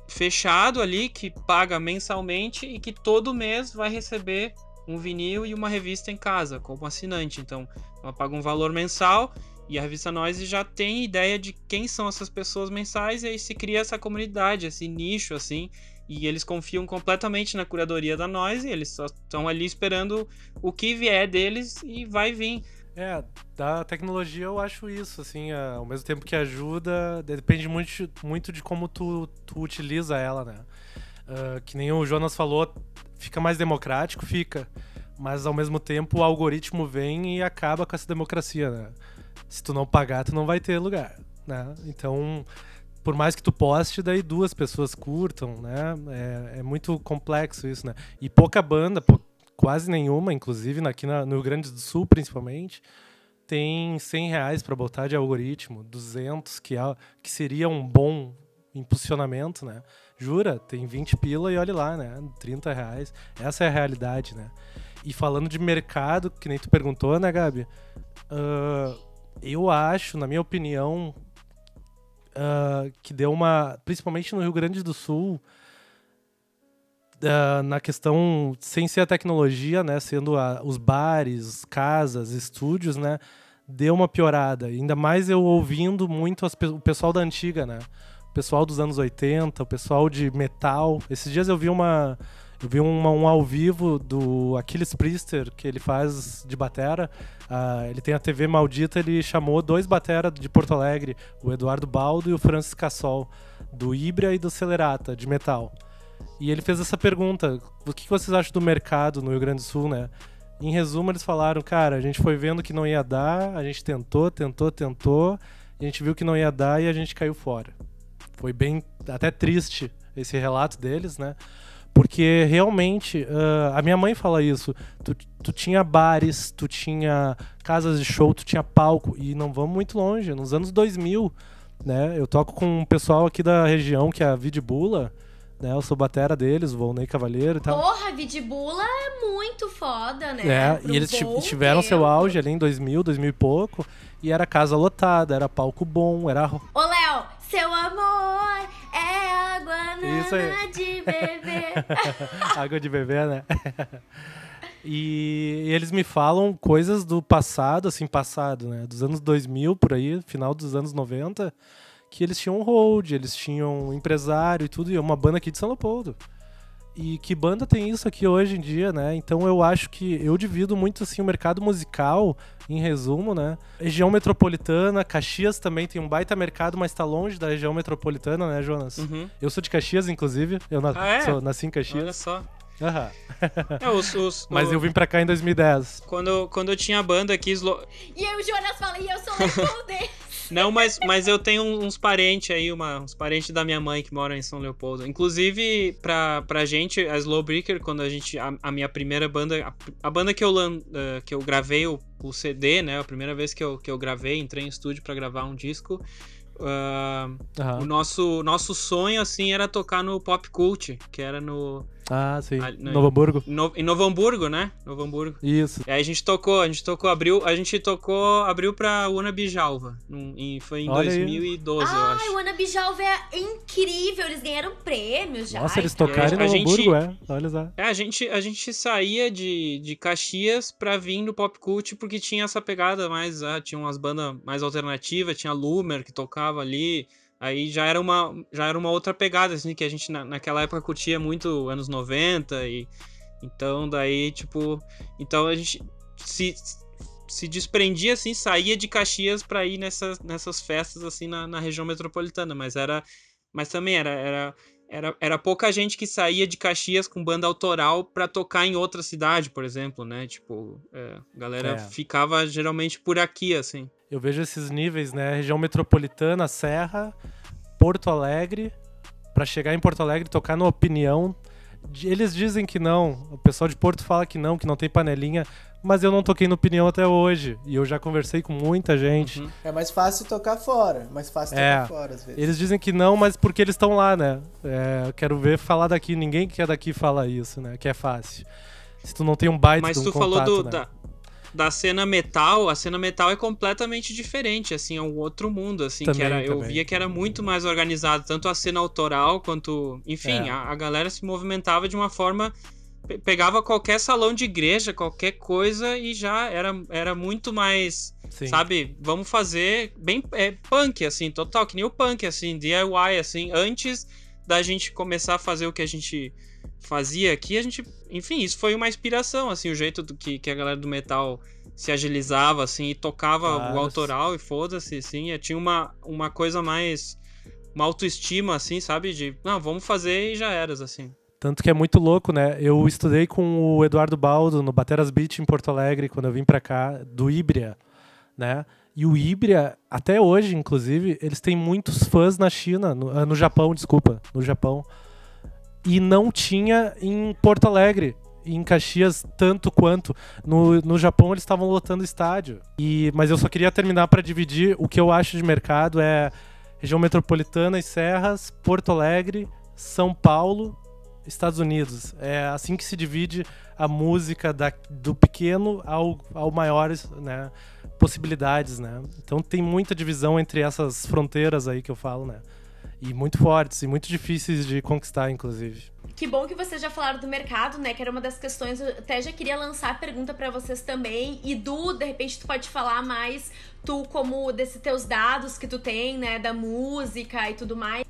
fechado ali que paga mensalmente e que todo mês vai receber um vinil e uma revista em casa como assinante. Então, ela paga um valor mensal e a revista Noise já tem ideia de quem são essas pessoas mensais e aí se cria essa comunidade, esse nicho assim. E eles confiam completamente na curadoria da Noise, eles só estão ali esperando o que vier deles e vai vir. É, da tecnologia eu acho isso, assim, ao mesmo tempo que ajuda, depende muito, muito de como tu, tu utiliza ela, né? Uh, que nem o Jonas falou, fica mais democrático, fica. Mas ao mesmo tempo o algoritmo vem e acaba com essa democracia, né? Se tu não pagar, tu não vai ter lugar, né? Então, por mais que tu poste, daí duas pessoas curtam, né? É, é muito complexo isso, né? E pouca banda, quase nenhuma, inclusive aqui na, no Rio Grande do Sul, principalmente, tem 100 reais para botar de algoritmo, 200, que, é, que seria um bom impulsionamento, né? Jura, tem 20 pila e olhe lá, né? 30 reais. Essa é a realidade, né? E falando de mercado, que nem tu perguntou, né, Gabi? Uh, eu acho, na minha opinião, uh, que deu uma. Principalmente no Rio Grande do Sul, uh, na questão, sem ser a tecnologia, né, sendo a, os bares, casas, estúdios, né, deu uma piorada. Ainda mais eu ouvindo muito as, o pessoal da antiga, né, o pessoal dos anos 80, o pessoal de metal. Esses dias eu vi uma eu vi uma, um ao vivo do Aquiles Priester, que ele faz de batera. Uh, ele tem a TV Maldita, ele chamou dois batera de Porto Alegre, o Eduardo Baldo e o Francis Cassol, do Ibra e do Celerata, de metal. E ele fez essa pergunta: o que vocês acham do mercado no Rio Grande do Sul, né? Em resumo, eles falaram, cara, a gente foi vendo que não ia dar, a gente tentou, tentou, tentou, a gente viu que não ia dar e a gente caiu fora. Foi bem até triste esse relato deles, né? Porque realmente, uh, a minha mãe fala isso. Tu, tu tinha bares, tu tinha casas de show, tu tinha palco, e não vamos muito longe. Nos anos 2000, né? Eu toco com um pessoal aqui da região, que é a Vidbula, né? Eu sou batera deles, o Volney Cavalheiro e tal. Porra, Vidbula é muito foda, né? É, e eles tiveram tempo. seu auge ali em 2000, 2000 e pouco. E era casa lotada, era palco bom, era... Ô, Léo, seu amor água nana de bebê. (laughs) água de bebê, né? E, e eles me falam coisas do passado, assim, passado, né? Dos anos 2000, por aí, final dos anos 90 que eles tinham um hold, eles tinham um empresário e tudo, e é uma banda aqui de São Leopoldo. E que banda tem isso aqui hoje em dia, né? Então eu acho que eu divido muito assim o mercado musical, em resumo, né? Região metropolitana, Caxias também tem um baita mercado, mas tá longe da região metropolitana, né, Jonas? Uhum. Eu sou de Caxias, inclusive. Eu na... ah, é? sou, nasci em Caxias. Olha só. Uhum. (laughs) É, os, os, Mas eu vim pra cá em 2010. Quando, quando eu tinha banda aqui. Slo... E aí o Jonas fala, e eu sou Leopoldense. (laughs) Não, mas, mas eu tenho uns parentes aí, uma, uns parentes da minha mãe que moram em São Leopoldo. Inclusive, pra, pra gente, a Slowbreaker, quando a gente. A, a minha primeira banda. A, a banda que eu, uh, que eu gravei o, o, CD, né? A primeira vez que eu, que eu gravei, entrei em estúdio para gravar um disco. Uh, uhum. O nosso, nosso sonho, assim, era tocar no Pop Cult, que era no. Ah, sim. A, no, Novo Hamburgo. No, em Novo Hamburgo, né? Novo Hamburgo. Isso. Aí a gente tocou, a gente tocou, abriu, a gente tocou, abriu pra Una Bijalva. Em, foi em Olha 2012, aí. eu acho. Ai, o Una Bijalva é incrível, eles ganharam prêmios já. Nossa, eles tocaram em Novo gente, Hamburgo, é. Olha só. É, a gente, a gente saía de, de Caxias pra vir no Pop Cult porque tinha essa pegada mais, ah, tinha umas bandas mais alternativas, tinha Lumer que tocava ali. Aí já era uma, já era uma outra pegada, assim, que a gente na, naquela época curtia muito anos 90 e então daí, tipo, então a gente se, se desprendia assim, saía de Caxias para ir nessas, nessas festas assim na, na região metropolitana, mas era mas também era, era era, era pouca gente que saía de Caxias com banda autoral para tocar em outra cidade, por exemplo, né? Tipo, é, a galera é. ficava geralmente por aqui, assim. Eu vejo esses níveis, né? Região metropolitana, Serra, Porto Alegre. Para chegar em Porto Alegre, tocar no Opinião. Eles dizem que não. O pessoal de Porto fala que não, que não tem panelinha. mas eu não toquei no Opinião até hoje. E eu já conversei com muita gente. Uhum. É mais fácil tocar fora, mais fácil É. tocar fora às vezes. Eles dizem que não, mas porque eles estão lá, né? É, eu quero ver falar daqui. Ninguém que é daqui fala isso, né? Que é fácil. Se tu não tem um baita Mas de um tu falou contato, do, né? da, da cena metal, a cena metal é completamente diferente, assim, é um outro mundo, assim, que Também, era, eu também. via que era muito mais organizado, tanto a cena autoral quanto, enfim, É. a, a galera se movimentava de uma forma pe- pegava qualquer salão de igreja, qualquer coisa e já era, era muito mais, Sim. sabe, vamos fazer bem é, punk assim, total, que nem o punk assim, DIY assim, antes da gente começar a fazer o que a gente fazia aqui, a gente, enfim, isso foi uma inspiração, assim, o jeito do que, que a galera do metal se agilizava, assim, e tocava Claro. o autoral e foda-se, assim, e tinha uma, uma coisa mais, uma autoestima, assim, sabe, de, não, vamos fazer e já eras, assim. Tanto que é muito louco, né? Eu estudei com o Eduardo Baldo no Bateras Beach em Porto Alegre, quando eu vim pra cá, do Ibria, né? E o Ibria, até hoje, inclusive, eles têm muitos fãs na China, no, ah, no Japão, desculpa, no Japão. E não tinha em Porto Alegre, em Caxias, tanto quanto. No, no Japão, eles estavam lotando estádio. E, mas eu só queria terminar para dividir o que eu acho de mercado é região metropolitana e serras, Porto Alegre, São Paulo Estados Unidos. É assim que se divide a música da, do pequeno ao, ao maiores, né, possibilidades, né? Então tem muita divisão entre essas fronteiras aí que eu falo, né? E muito fortes e muito difíceis de conquistar, inclusive. Que bom que vocês já falaram do mercado, né? Que era uma das questões. Eu até já queria lançar a pergunta pra vocês também. E Du, de repente, tu pode falar mais, tu, como desses teus dados que tu tem, né? Da música e tudo mais.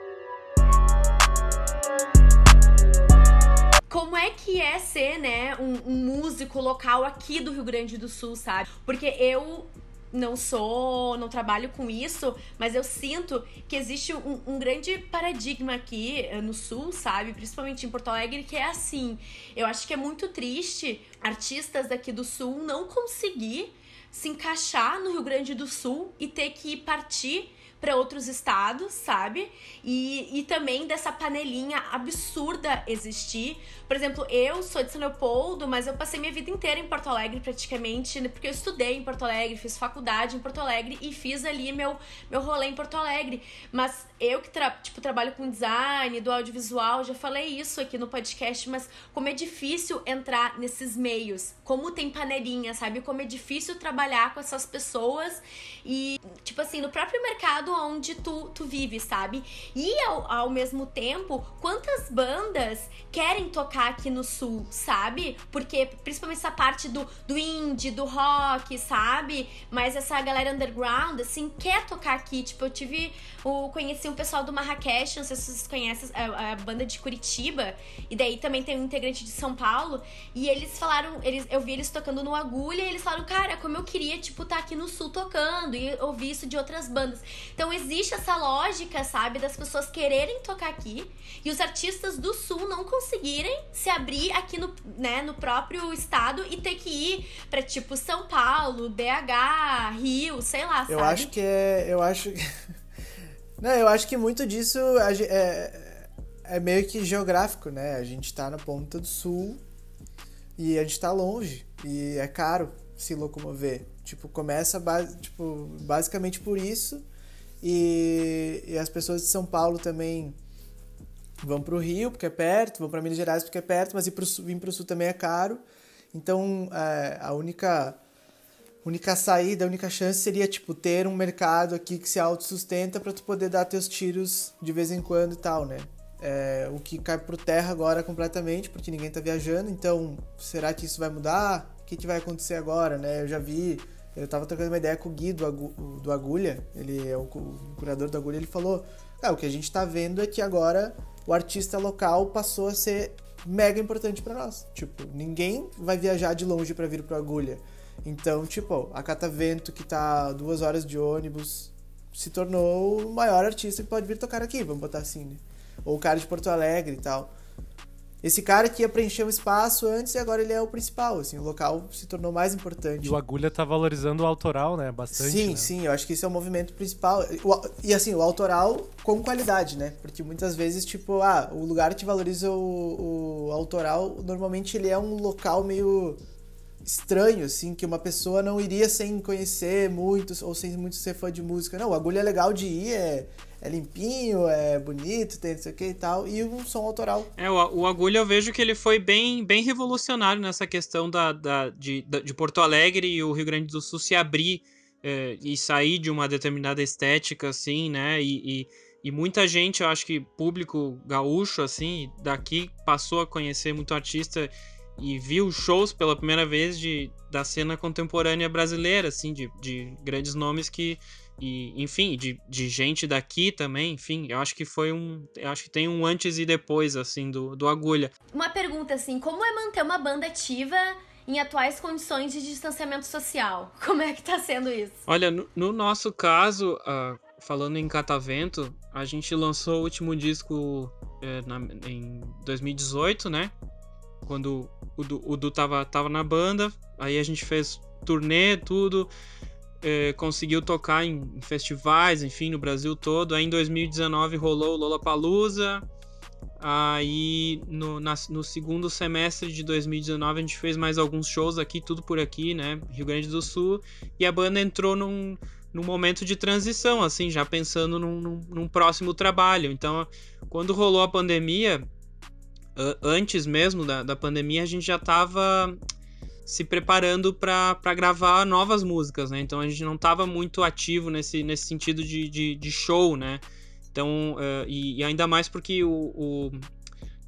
Como é que é ser, né, um, um músico local aqui do Rio Grande do Sul, sabe? Porque eu não sou, não trabalho com isso, mas eu sinto que existe um, um grande paradigma aqui eh, no sul, sabe? Principalmente em Porto Alegre, que é assim. Eu acho que é muito triste artistas daqui do sul não conseguir se encaixar no Rio Grande do Sul e ter que partir para outros estados, sabe? E, e também dessa panelinha absurda existir. Por exemplo, eu sou de São Leopoldo, mas eu passei minha vida inteira em Porto Alegre praticamente, né? porque eu estudei em Porto Alegre, fiz faculdade em Porto Alegre e fiz ali meu, meu rolê em Porto Alegre. Mas eu que tra tipo, trabalho com design, do audiovisual, já falei isso aqui no podcast, mas como é difícil entrar nesses meios, como tem panelinha, sabe? Como é difícil trabalhar com essas pessoas e, tipo assim, no próprio mercado onde tu, tu vive, sabe? E ao, ao mesmo tempo, quantas bandas querem tocar aqui no sul, sabe? Porque principalmente essa parte do, do indie, do rock, sabe? Mas essa galera underground, assim, quer tocar aqui. Tipo, eu tive. O, conheci um pessoal do Marrakech, não sei se vocês conhecem a, a banda de Curitiba. E daí também tem um integrante de São Paulo. E eles falaram, eles, eu vi eles tocando no Agulha e eles falaram, cara, como eu queria, tipo, estar tá aqui no sul tocando e ouvir isso de outras bandas. Então existe essa lógica, sabe, das pessoas quererem tocar aqui e os artistas do sul não conseguirem se abrir aqui no, né, no próprio estado e ter que ir pra, tipo, São Paulo, BH, Rio, sei lá, Eu sabe? acho que é. Eu acho. (laughs) Não, eu acho que muito disso é, é meio que geográfico, né? A gente tá na ponta do sul e a gente tá longe. E é caro se locomover. Tipo, começa tipo, basicamente por isso. E, e as pessoas de São Paulo também vão pro Rio, porque é perto, vão para Minas Gerais porque é perto, mas ir pro vir pro sul também é caro. Então, é, a única única saída, a única chance seria tipo ter um mercado aqui que se autossustenta para tu poder dar teus tiros de vez em quando e tal, né? É, o que cai por terra agora completamente, porque ninguém tá viajando, então será que isso vai mudar? O que, que vai acontecer agora, né? Eu já vi, eu tava trocando uma ideia com o Gui do, Agu- do Agulha, ele é o, cu- o curador do Agulha, ele falou, cara, o que a gente tá vendo é que agora o artista local passou a ser mega importante para nós. Tipo, ninguém vai viajar de longe para vir pro Agulha. Então, tipo, a Catavento, que tá duas horas de ônibus, se tornou o maior artista que pode vir tocar aqui, vamos botar assim, né? Ou o cara de Porto Alegre e tal. Esse cara que ia preencher um espaço antes e agora ele é o principal, assim, o local se tornou mais importante. E o Agulha tá valorizando o autoral, né? Bastante. Sim, né? sim, eu acho que esse é o movimento principal. O- E assim, o autoral com qualidade, né? Porque muitas vezes, tipo, ah, o lugar que valoriza o, o autoral, normalmente ele é um local meio estranho, assim, que uma pessoa não iria sem conhecer muitos ou sem muito ser fã de música. Não, o Agulha é legal de ir, é, é limpinho, é bonito, tem não sei o que e tal, e um som autoral. É, o, o Agulha eu vejo que ele foi bem, bem revolucionário nessa questão da, da, de, de Porto Alegre e o Rio Grande do Sul se abrir é, e sair de uma determinada estética, assim, né, e, e e muita gente, eu acho que público gaúcho, assim, daqui passou a conhecer muito artista e viu shows pela primeira vez de, da cena contemporânea brasileira, assim, de, de grandes nomes que. E, enfim, de, de gente daqui também, enfim, eu acho que foi um. Eu acho que tem um antes e depois, assim, do, do Agulha. Uma pergunta, assim, como é manter uma banda ativa em atuais condições de distanciamento social? (laughs) Como é que tá sendo isso? Olha, no, no nosso caso, uh, falando em Catavento, a gente lançou o último disco é, na, em 2018, né? Quando o Du, o du tava, tava na banda, aí a gente fez turnê, tudo, é, conseguiu tocar em, em, festivais, enfim, no Brasil todo. Aí em 2019 rolou o Lollapalooza. Aí no, na, no segundo semestre de 2019 a gente fez mais alguns shows aqui, tudo por aqui, né? Rio Grande do Sul. E a banda entrou num, num momento de transição, assim, já pensando num, num, num próximo trabalho. Então, quando rolou a pandemia, antes mesmo da, da pandemia, a gente já estava se preparando para gravar novas músicas, né? Então a gente não estava muito ativo nesse, nesse sentido de, de, de show, né? Então, uh, e, e, ainda mais porque o, o,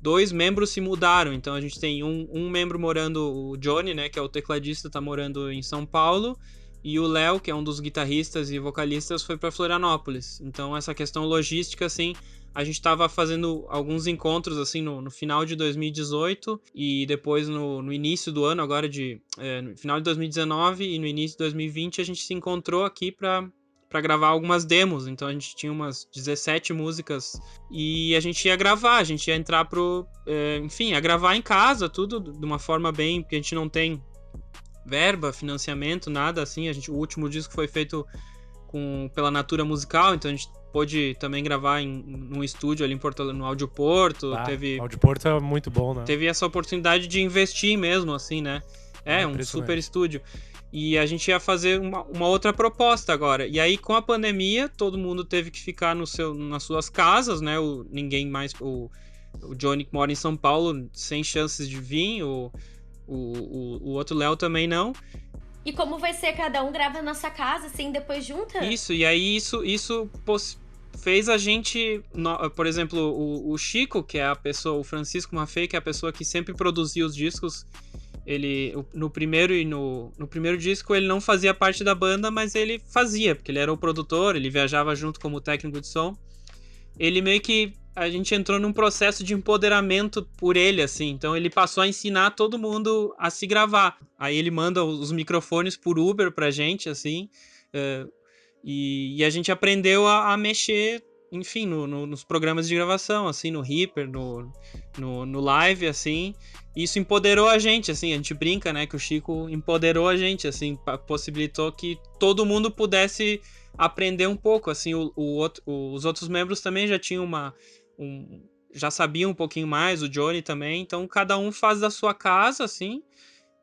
dois membros se mudaram. Então a gente tem um, um membro morando, o Johnny, né? Que é o tecladista, tá morando em São Paulo. E o Léo, que é um dos guitarristas e vocalistas, foi para Florianópolis. Então, essa questão logística, assim, a gente estava fazendo alguns encontros, assim, no, no, final de 2018 e depois no, no início do ano, agora de. É, no final de 2019 e no início de 2020, a gente se encontrou aqui para para gravar algumas demos. Então a gente tinha umas 17 músicas e a gente ia gravar, a gente ia entrar pro. É, enfim, a gravar em casa, tudo de uma forma bem. Porque a gente não tem verba, financiamento, nada assim. A gente, o último disco foi feito com, pela Natura Musical, então a gente pôde também gravar em num estúdio ali em Porto, no Audio Porto. Ah, teve Audio Porto é muito bom, né? Teve essa oportunidade de investir mesmo, assim, né? É, é um super estúdio. E a gente ia fazer uma, uma, outra proposta agora. E aí, com a pandemia, todo mundo teve que ficar no seu, nas suas casas, né? O, ninguém mais. O, o Johnny que mora em São Paulo, sem chances de vir. O, o, o, o outro Léo também não. E como vai ser? Cada um grava na sua casa, assim, depois junta? Isso, e aí isso, isso fez a gente. Por exemplo, o, o, Chico, que é a pessoa, o Francisco Maffei, que é a pessoa que sempre produzia os discos. Ele, no primeiro e no, no primeiro disco, ele não fazia parte da banda, mas ele fazia, porque ele era o produtor, ele viajava junto como técnico de som. Ele meio que a gente entrou num processo de empoderamento por ele, assim. Então ele passou a ensinar todo mundo a se gravar. Aí ele manda os microfones por Uber pra gente, assim. Uh, e, e, a gente aprendeu a, a mexer, enfim, no, no, nos programas de gravação, assim, no Reaper, no, no, no Live, assim. Isso empoderou a gente, assim. A gente brinca, né, que o Chico empoderou a gente, assim, possibilitou que todo mundo pudesse aprender um pouco, assim, o, o outro, os outros membros também já tinham uma, um, já sabia um pouquinho mais, o Johnny também, então cada um faz da sua casa, assim,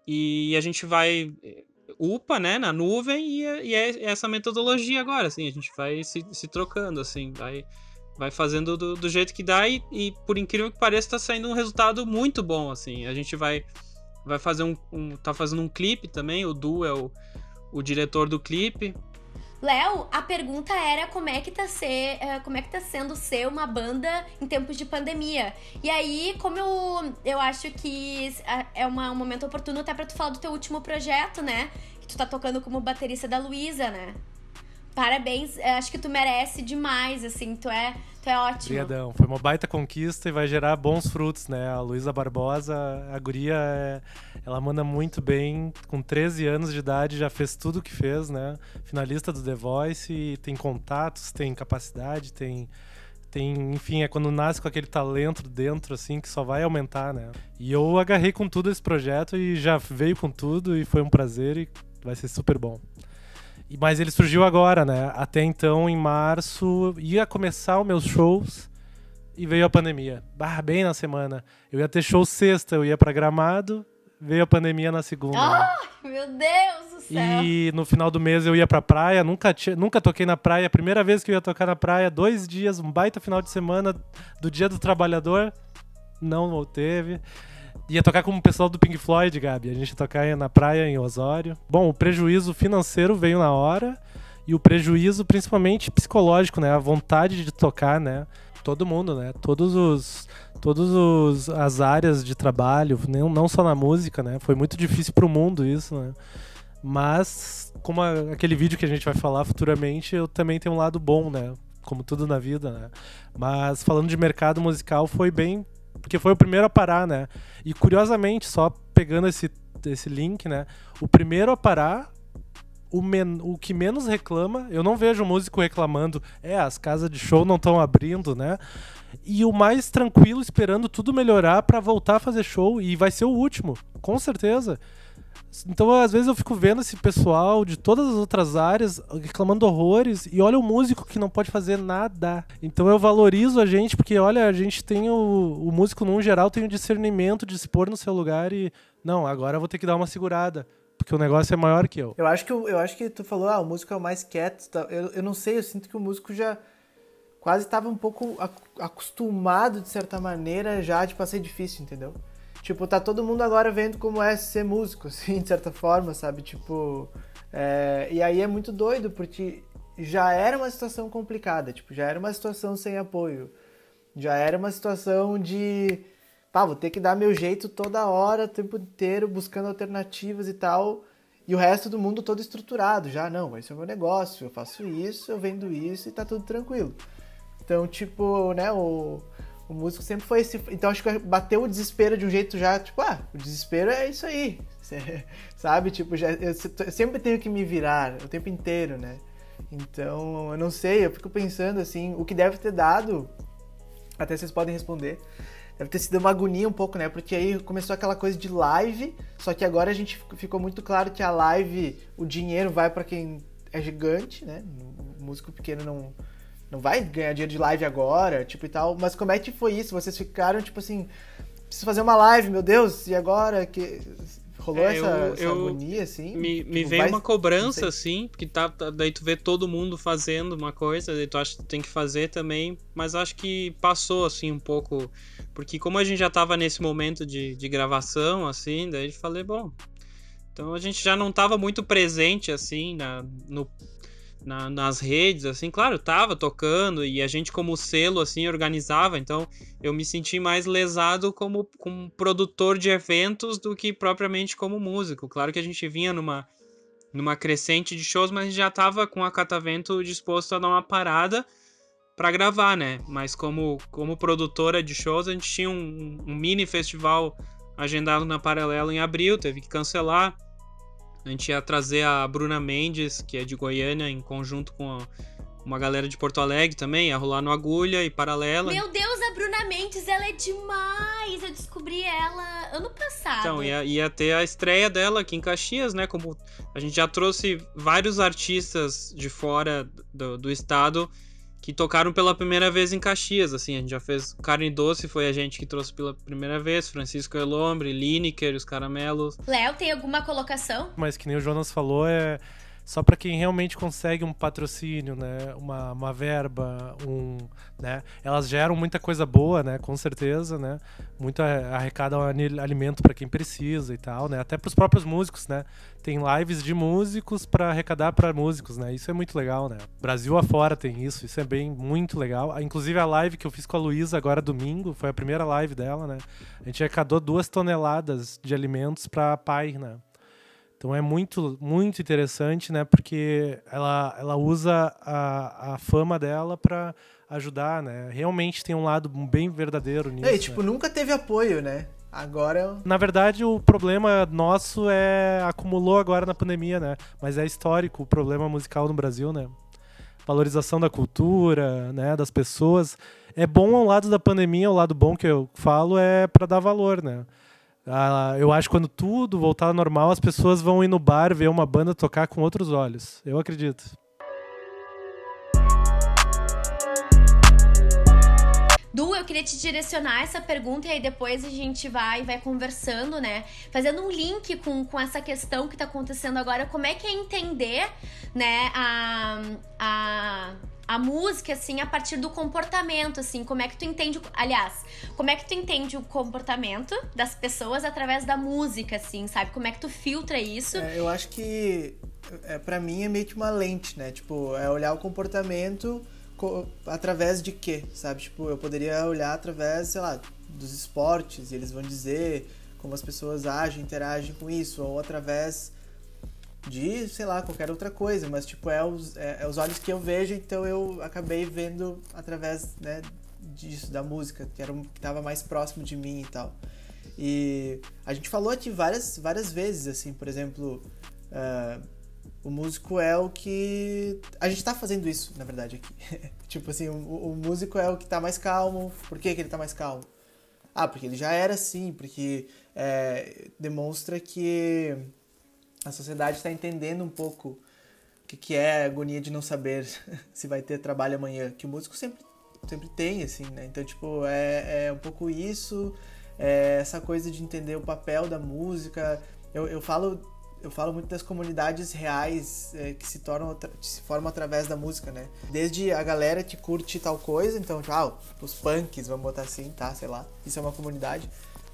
e a gente vai eh, upa, né, na nuvem, e, é, e é essa metodologia agora, assim, a gente vai se, se trocando, assim, vai, vai fazendo do, do jeito que dá, e, e, por incrível que pareça, tá saindo um resultado muito bom, assim, a gente vai, vai fazer um, um tá fazendo um clipe também, o Du é o, o diretor do clipe, Léo, a pergunta era como é que tá ser, eh, como é que tá sendo ser uma banda em tempos de pandemia. E aí, como eu, eu acho que é uma, um momento oportuno até para tu falar do teu último projeto, né? Que tu tá tocando como baterista da Luísa, né? Parabéns, acho que tu merece demais, assim, tu é, tu é ótimo. Obrigadão, foi uma baita conquista e vai gerar bons frutos, né? A Luísa Barbosa, a guria, é, ela manda muito bem, com 13 anos de idade já fez tudo o que fez, né? Finalista do The Voice, tem contatos, tem capacidade, tem tem, enfim, é quando nasce com aquele talento dentro, assim, que só vai aumentar, né? E eu agarrei com tudo esse projeto e já veio com tudo e foi um prazer e vai ser super bom. Mas ele surgiu agora, né? Até então, em março, ia começar os meus shows e veio a pandemia. Bah, bem na semana. Eu ia ter show sexta, eu ia para Gramado, veio a pandemia na segunda. né? Ai, meu Deus do céu. E no final do mês eu ia pra praia, nunca, nunca toquei na praia. Primeira vez que eu ia tocar na praia, dois dias, um baita final de semana do Dia do Trabalhador. Não teve. Ia tocar com o pessoal do Pink Floyd, Gabi. A gente ia tocar na praia em Osório. Bom, o prejuízo financeiro veio na hora. E o prejuízo, principalmente psicológico, né? A vontade de tocar, né? Todo mundo, né? Todos os. Todas os, as áreas de trabalho, não, não só na música, né? Foi muito difícil pro mundo isso, né? Mas, como a- aquele vídeo que a gente vai falar futuramente, eu também tenho um lado bom, né? Como tudo na vida, né? Mas falando de mercado musical, foi bem. Porque foi o primeiro a parar, né? E curiosamente, só pegando esse, esse link, né? O primeiro a parar, o, men o que menos reclama, eu não vejo músico reclamando, é, as casas de show não estão abrindo, né? E o mais tranquilo, esperando tudo melhorar pra voltar a fazer show, e vai ser o último, com certeza. Então, às vezes, eu fico vendo esse pessoal de todas as outras áreas reclamando horrores e olha o músico que não pode fazer nada. Então, eu valorizo a gente, porque, olha, a gente tem o, o músico, num geral, tem o discernimento de se pôr no seu lugar e, não, agora eu vou ter que dar uma segurada, porque o negócio é maior que eu. Eu acho que, eu acho que tu falou, ah, o músico é o mais quieto. tá? Eu, eu não sei, eu sinto que o músico já quase estava um pouco ac- acostumado, de certa maneira, já de pra ser difícil, entendeu? Tipo, tá todo mundo agora vendo como é ser músico, (laughs) assim, de certa forma, sabe? Tipo. é, E aí é muito doido, porque já era uma situação complicada, tipo, já era uma situação sem apoio. Já era uma situação de. Pá, vou ter que dar meu jeito toda hora, o tempo inteiro, buscando alternativas e tal. E o resto do mundo todo estruturado. Já, não, esse é o meu negócio, eu faço isso, eu vendo isso e tá tudo tranquilo. Então, tipo, né, o, o músico sempre foi esse. Então, acho que bateu o desespero de um jeito já, tipo, ah, o desespero é isso aí. (laughs) Sabe? Tipo, já, eu, eu sempre tenho que me virar o tempo inteiro, né? Então, eu não sei, eu fico pensando assim, o que deve ter dado, até vocês podem responder, deve ter sido uma agonia um pouco, né? Porque aí começou aquela coisa de live, só que agora a gente ficou muito claro que a live, o dinheiro vai pra quem é gigante, né? O músico pequeno não, não vai ganhar dinheiro de live agora, tipo e tal. Mas como é que foi isso? Vocês ficaram, tipo assim, preciso fazer uma live, meu Deus, e agora? que Rolou É, essa, eu- essa eu- agonia, assim? Me, me Tipo, veio vai- uma cobrança, assim, porque tá, tá- daí tu vê todo mundo fazendo uma coisa, daí tu acha que tu tem que fazer também, mas acho que passou, assim, um pouco, porque como a gente já tava nesse momento de, de gravação, assim, daí eu falei, bom, então a gente já não tava muito presente, assim, na, no, na- nas redes, assim, claro, tava tocando, e a gente como selo, assim, organizava, então eu me senti mais lesado como, como produtor de eventos do que propriamente como músico. Claro que a gente vinha numa, numa crescente de shows, mas já tava com a Catavento disposto a dar uma parada para gravar, né? Mas como, como produtora de shows, a gente tinha um, um mini festival agendado na Paralelo em abril, teve que cancelar. A gente ia trazer a Bruna Mendes, que é de Goiânia, em conjunto com a- uma galera de Porto Alegre também, ia rolar no Agulha e Paralela. Meu Deus, a Bruna Mendes, ela é demais. Eu descobri ela ano passado. Então, ia, ia ter a estreia dela aqui em Caxias, né? Como a gente já trouxe vários artistas de fora do, do estado que tocaram pela primeira vez em Caxias, assim, a gente já fez Carne Doce, foi a gente que trouxe pela primeira vez, Francisco Elombre, Lineker, os Caramelos. Léo, tem alguma colocação? Mas que nem o Jonas falou, é só para quem realmente consegue um patrocínio, né? Uma, uma verba, um, né? Elas geram muita coisa boa, né? Com certeza, né? Muito a- arrecadam ani- alimento para quem precisa e tal, né? Até para os próprios músicos, né? Tem lives de músicos para arrecadar para músicos, né? Isso é muito legal, né? Brasil afora tem isso, isso é bem muito legal. Ah, Inclusive a live que eu fiz com a Luísa agora domingo, foi a primeira live dela, né? A gente arrecadou duas toneladas de alimentos para pai, né? Então é muito, muito interessante, né? Porque ela, ela usa a, a fama dela pra ajudar, né? Realmente tem um lado bem verdadeiro nisso. É, e, né? tipo, nunca teve apoio, né? Agora. Na verdade, o problema nosso é acumulou agora na pandemia, né? Mas é histórico o problema musical no Brasil, né? Valorização da cultura, né? Das pessoas. É bom ao lado da pandemia, o lado bom que eu falo é pra dar valor, né? Ah, eu acho que quando tudo voltar ao normal, as pessoas vão ir no bar ver uma banda tocar com outros olhos. Eu acredito. Du, eu queria te direcionar essa pergunta e aí depois a gente vai vai conversando, né? Fazendo um link com, com essa questão que tá acontecendo agora, como é que é entender, né, a, a a música, assim, a partir do comportamento, assim, como é que tu entende, aliás, como é que tu entende o comportamento das pessoas através da música, assim, sabe? Como é que tu filtra isso? É, eu acho que, é, para mim, é meio que uma lente, né? Tipo, é olhar o comportamento através de quê, sabe? Tipo, eu poderia olhar através, sei lá, dos esportes, e eles vão dizer como as pessoas agem, interagem com isso, ou através de, sei lá, qualquer outra coisa, mas tipo, é os, é, é os olhos que eu vejo, então eu acabei vendo através, né, disso, da música, que era que tava mais próximo de mim e tal. E a gente falou aqui várias, várias vezes, assim, por exemplo, uh, o músico é o que. A gente tá fazendo isso, na verdade, aqui. (laughs) tipo assim, o, o, músico é o que tá mais calmo. Por que, que ele tá mais calmo? Ah, porque ele já era assim, porque é, demonstra que a sociedade está entendendo um pouco o que, que é a agonia de não saber (laughs) se vai ter trabalho amanhã, que o músico sempre, sempre tem, assim, né? Então, tipo, é, é um pouco isso, é essa coisa de entender o papel da música. Eu, eu falo eu falo muito das comunidades reais é, que se tornam se formam através da música, né? Desde a galera que curte tal coisa, então, tipo, ah, os punks, vamos botar assim, tá, sei lá, isso é uma comunidade.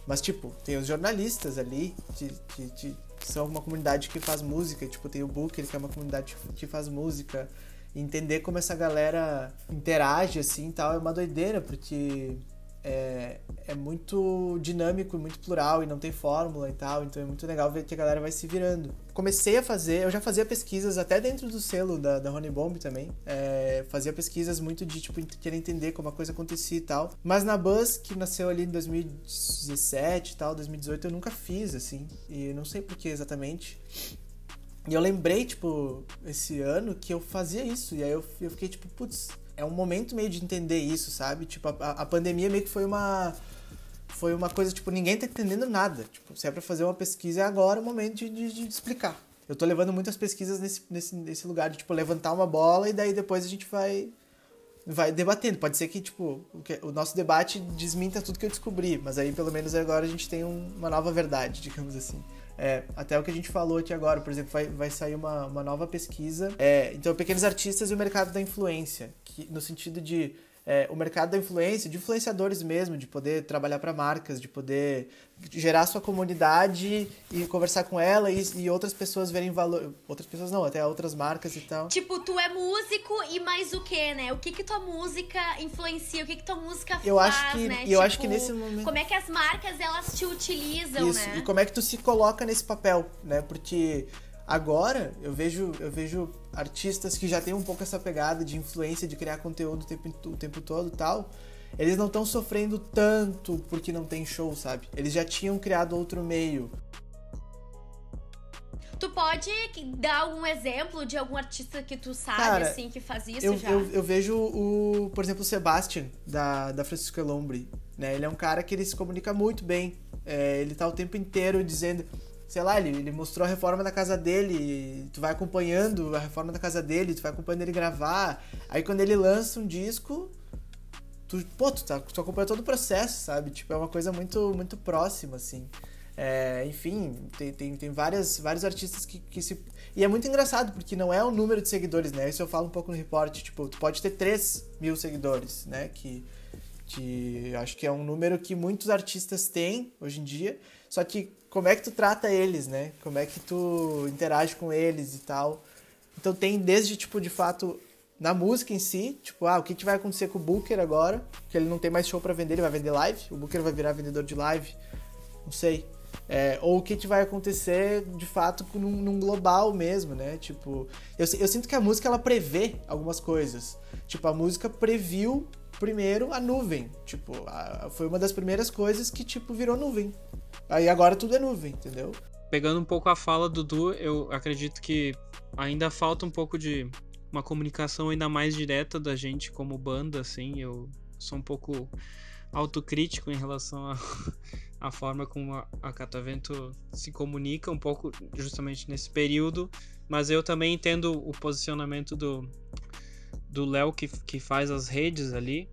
Mas, tipo, tem os jornalistas ali, que, que, são uma comunidade que faz música, tipo, tem o Booker, que é uma comunidade que faz música. E entender como essa galera interage, assim, tal, é uma doideira, porque é, é muito dinâmico, muito plural e não tem fórmula e tal, então é muito legal ver que a galera vai se virando. Comecei a fazer, eu já fazia pesquisas até dentro do selo da, da Honey Bomb também, é, fazia pesquisas muito de tipo querer entender como a coisa acontecia e tal, mas na Buzz, que nasceu ali em 2017 e tal, 2018, eu nunca fiz assim, e não sei por que exatamente. E eu lembrei, tipo, esse ano que eu fazia isso, e aí eu, eu fiquei tipo, putz, é um momento meio de entender isso, sabe? Tipo, a, a pandemia meio que foi uma foi uma coisa, tipo, ninguém tá entendendo nada. Tipo, se é pra fazer uma pesquisa, é agora o momento de, de, de explicar. Eu tô levando muitas pesquisas nesse, nesse, nesse lugar de, tipo, levantar uma bola e daí depois a gente vai vai debatendo. Pode ser que, tipo, o, que, o nosso debate desminta tudo que eu descobri, mas aí pelo menos agora a gente tem um, uma nova verdade, (laughs) digamos assim. É, até o que a gente falou aqui agora, por exemplo, vai, vai sair uma, uma nova pesquisa. É, então, pequenos artistas e o mercado da influência, que, no sentido de é, o mercado da influência, de influenciadores mesmo, de poder trabalhar para marcas, de poder gerar sua comunidade e conversar com ela e, e, outras pessoas verem valor. Outras pessoas não, até outras marcas e tal. Tipo, tu é músico e mais o que, né? O que que tua música influencia? O que que tua música eu faz, acho que, né? Eu tipo, acho que nesse momento. Como é que as marcas elas te utilizam, Isso, né? E como é que tu se coloca nesse papel, né? Porque Agora, eu vejo, eu vejo artistas que já têm um pouco essa pegada de influência, de criar conteúdo o tempo, o tempo todo e tal. Eles não estão sofrendo tanto porque não tem show, sabe? Eles já tinham criado outro meio. Tu pode dar algum exemplo de algum artista que tu sabe, Cara, assim, que faz isso eu, já? Eu, eu vejo o, por exemplo, o Sebastian, da, da Francisco Elombre. Né? Ele é um cara que ele se comunica muito bem. É, ele tá o tempo inteiro dizendo sei lá, ele, ele mostrou a reforma da casa dele, tu vai acompanhando a reforma da casa dele, tu vai acompanhando ele gravar. Aí quando ele lança um disco, tu, pô, tu, tá, tu acompanha todo o processo, sabe? Tipo, é uma coisa muito, muito próxima, assim. É, enfim, tem, tem, tem várias, vários artistas que, que se. E é muito engraçado, porque não é o número de seguidores, né? Isso eu falo um pouco no report. Tipo, tu pode ter 3 mil seguidores, né? Que, que acho que é um número que muitos artistas têm hoje em dia. Só que como é que tu trata eles, né? Como é que tu interage com eles e tal. Então tem desde, tipo, de fato, na música em si, tipo, ah, o que, que vai acontecer com o Booker agora? Que ele não tem mais show para vender, ele vai vender live. O Booker vai virar vendedor de live. Não sei. É, ou o que, que vai acontecer de fato num, num global mesmo, né? Tipo, eu, eu sinto que a música ela prevê algumas coisas. Tipo, a música previu primeiro a nuvem. Tipo, a, foi uma das primeiras coisas que, tipo, virou nuvem. Aí agora tudo é nuvem, entendeu? Pegando um pouco a fala do Du, eu acredito que ainda falta um pouco de uma comunicação ainda mais direta da gente como banda, assim. Eu sou um pouco autocrítico em relação à a, (laughs) a, forma como a, a Catavento se comunica, um pouco justamente nesse período, mas eu também entendo o posicionamento do do Léo que, que faz as redes ali.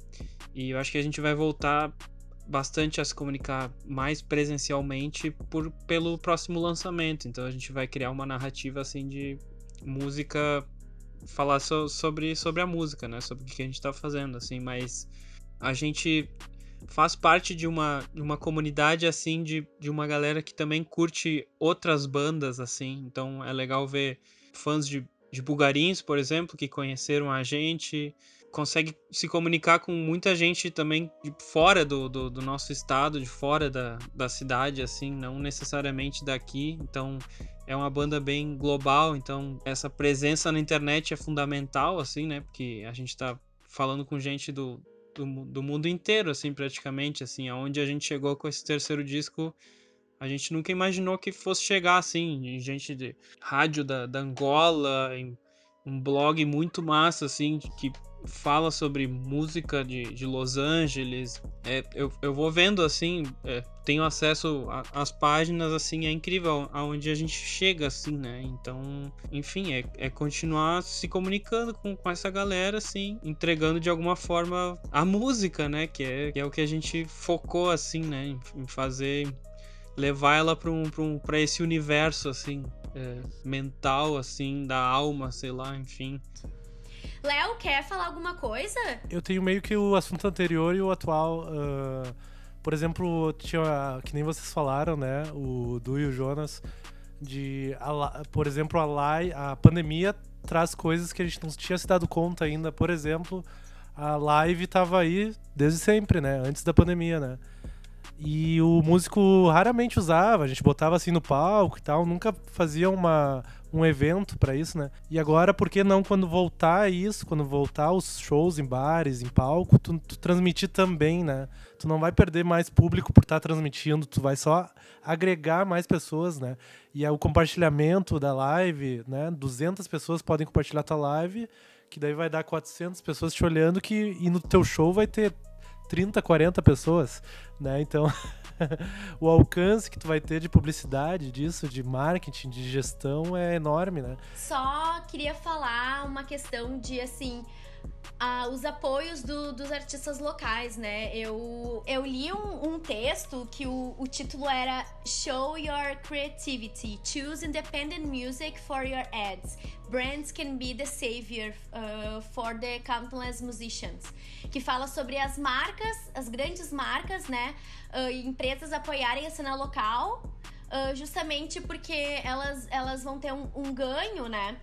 E eu acho que a gente vai voltar bastante a se comunicar mais presencialmente por, pelo próximo lançamento. Então a gente vai criar uma narrativa assim de música, falar so, sobre, sobre a música, né? Sobre o que a gente tá fazendo, assim, mas a gente faz parte de uma, de uma comunidade assim de, de uma galera que também curte outras bandas assim então é legal ver fãs de, de Bugarins por exemplo que conheceram a gente consegue se comunicar com muita gente também de fora do, do, do, nosso estado, de fora da, da cidade, assim, não necessariamente daqui. Então é uma banda bem global, então essa presença na internet é fundamental, assim, né? Porque a gente tá falando com gente do, do, do mundo inteiro, assim, praticamente, assim, aonde a gente chegou com esse terceiro disco. A gente nunca imaginou que fosse chegar assim, gente de rádio da, da Angola, um blog muito massa, assim, que fala sobre música de, de Los Angeles. É, eu, eu vou vendo assim, é, tenho acesso às páginas, assim, é incrível aonde a gente chega, assim, né? Então, enfim, é, é continuar se comunicando com, com essa galera, assim, entregando de alguma forma a música, né? Que é, que é o que a gente focou, assim, né? Em, em fazer. Levar ela para um, um, esse universo, assim, é, mental, assim, da alma, sei lá, enfim. Léo, quer falar alguma coisa? Eu tenho meio que o assunto anterior e o atual. Uh, por exemplo, tinha, que nem vocês falaram, né? O Du e o Jonas. De, a, por exemplo, a, live, a pandemia traz coisas que a gente não tinha se dado conta ainda. Por exemplo, a live estava aí desde sempre, né? Antes da pandemia, né? E o músico raramente usava, a gente botava assim no palco e tal, nunca fazia uma, um evento para isso, né? E agora, por que não quando voltar isso, quando voltar os shows em bares, em palco, tu, tu transmitir também, né? Tu não vai perder mais público por estar tá transmitindo, tu vai só agregar mais pessoas, né? E é o compartilhamento da live, né? 200 pessoas podem compartilhar tua live, que daí vai dar 400 pessoas te olhando que e no teu show vai ter 30, 40 pessoas, né? Então, (laughs) o alcance que tu vai ter de publicidade disso, de marketing, de gestão é enorme, né? Só queria falar uma questão de assim, Uh, os apoios do, dos artistas locais, né? Eu, eu li um, um texto que o, o, título era Show Your Creativity, Choose Independent Music for Your Ads. Brands can be the savior uh, for the countless musicians. Que fala sobre as marcas, as grandes marcas, né? Uh, empresas apoiarem a cena local, justamente porque elas, elas vão ter um, um ganho, né?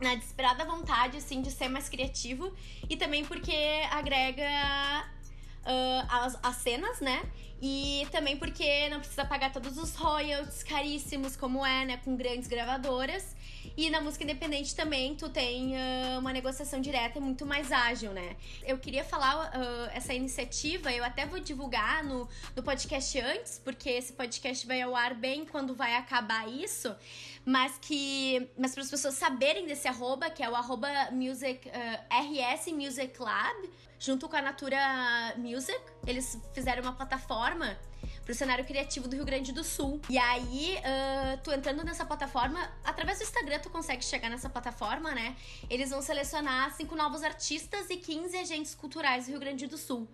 Na desesperada vontade, assim, de ser mais criativo. E também porque agrega uh, as, as cenas, né? E também porque não precisa pagar todos os royalties caríssimos, como é, né? Com grandes gravadoras. E na música independente também tu tem uh, uma negociação direta muito mais ágil, né? Eu queria falar uh, essa iniciativa, eu até vou divulgar no, no podcast antes, porque esse podcast vai ao ar bem quando vai acabar isso mas que mas para as pessoas saberem desse arroba, que é o arroba music, uh, RS Music Lab, junto com a Natura Music, eles fizeram uma plataforma pro cenário criativo do Rio Grande do Sul. E aí, uh, tu entrando nessa plataforma, através do Instagram tu consegue chegar nessa plataforma, né? Eles vão selecionar cinco novos artistas e 15 agentes culturais do Rio Grande do Sul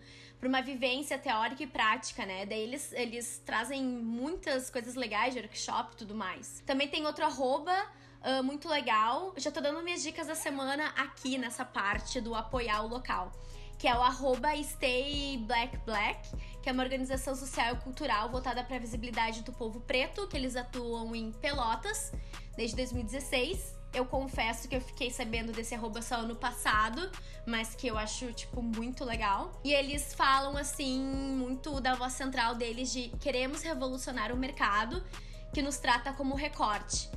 para uma vivência teórica e prática, né? Daí eles, eles trazem muitas coisas legais de workshop e tudo mais. Também tem outro arroba Uh, muito legal. Já tô dando minhas dicas da semana aqui nessa parte do apoiar o local. Que é o arroba Stay Black Black, que é uma organização social e cultural voltada para a visibilidade do povo preto, que eles atuam em Pelotas desde 2016. Eu confesso que eu fiquei sabendo desse arroba só ano passado, mas que eu acho, tipo, muito legal. E eles falam, assim, muito da voz central deles de queremos revolucionar o mercado que nos trata como recorte.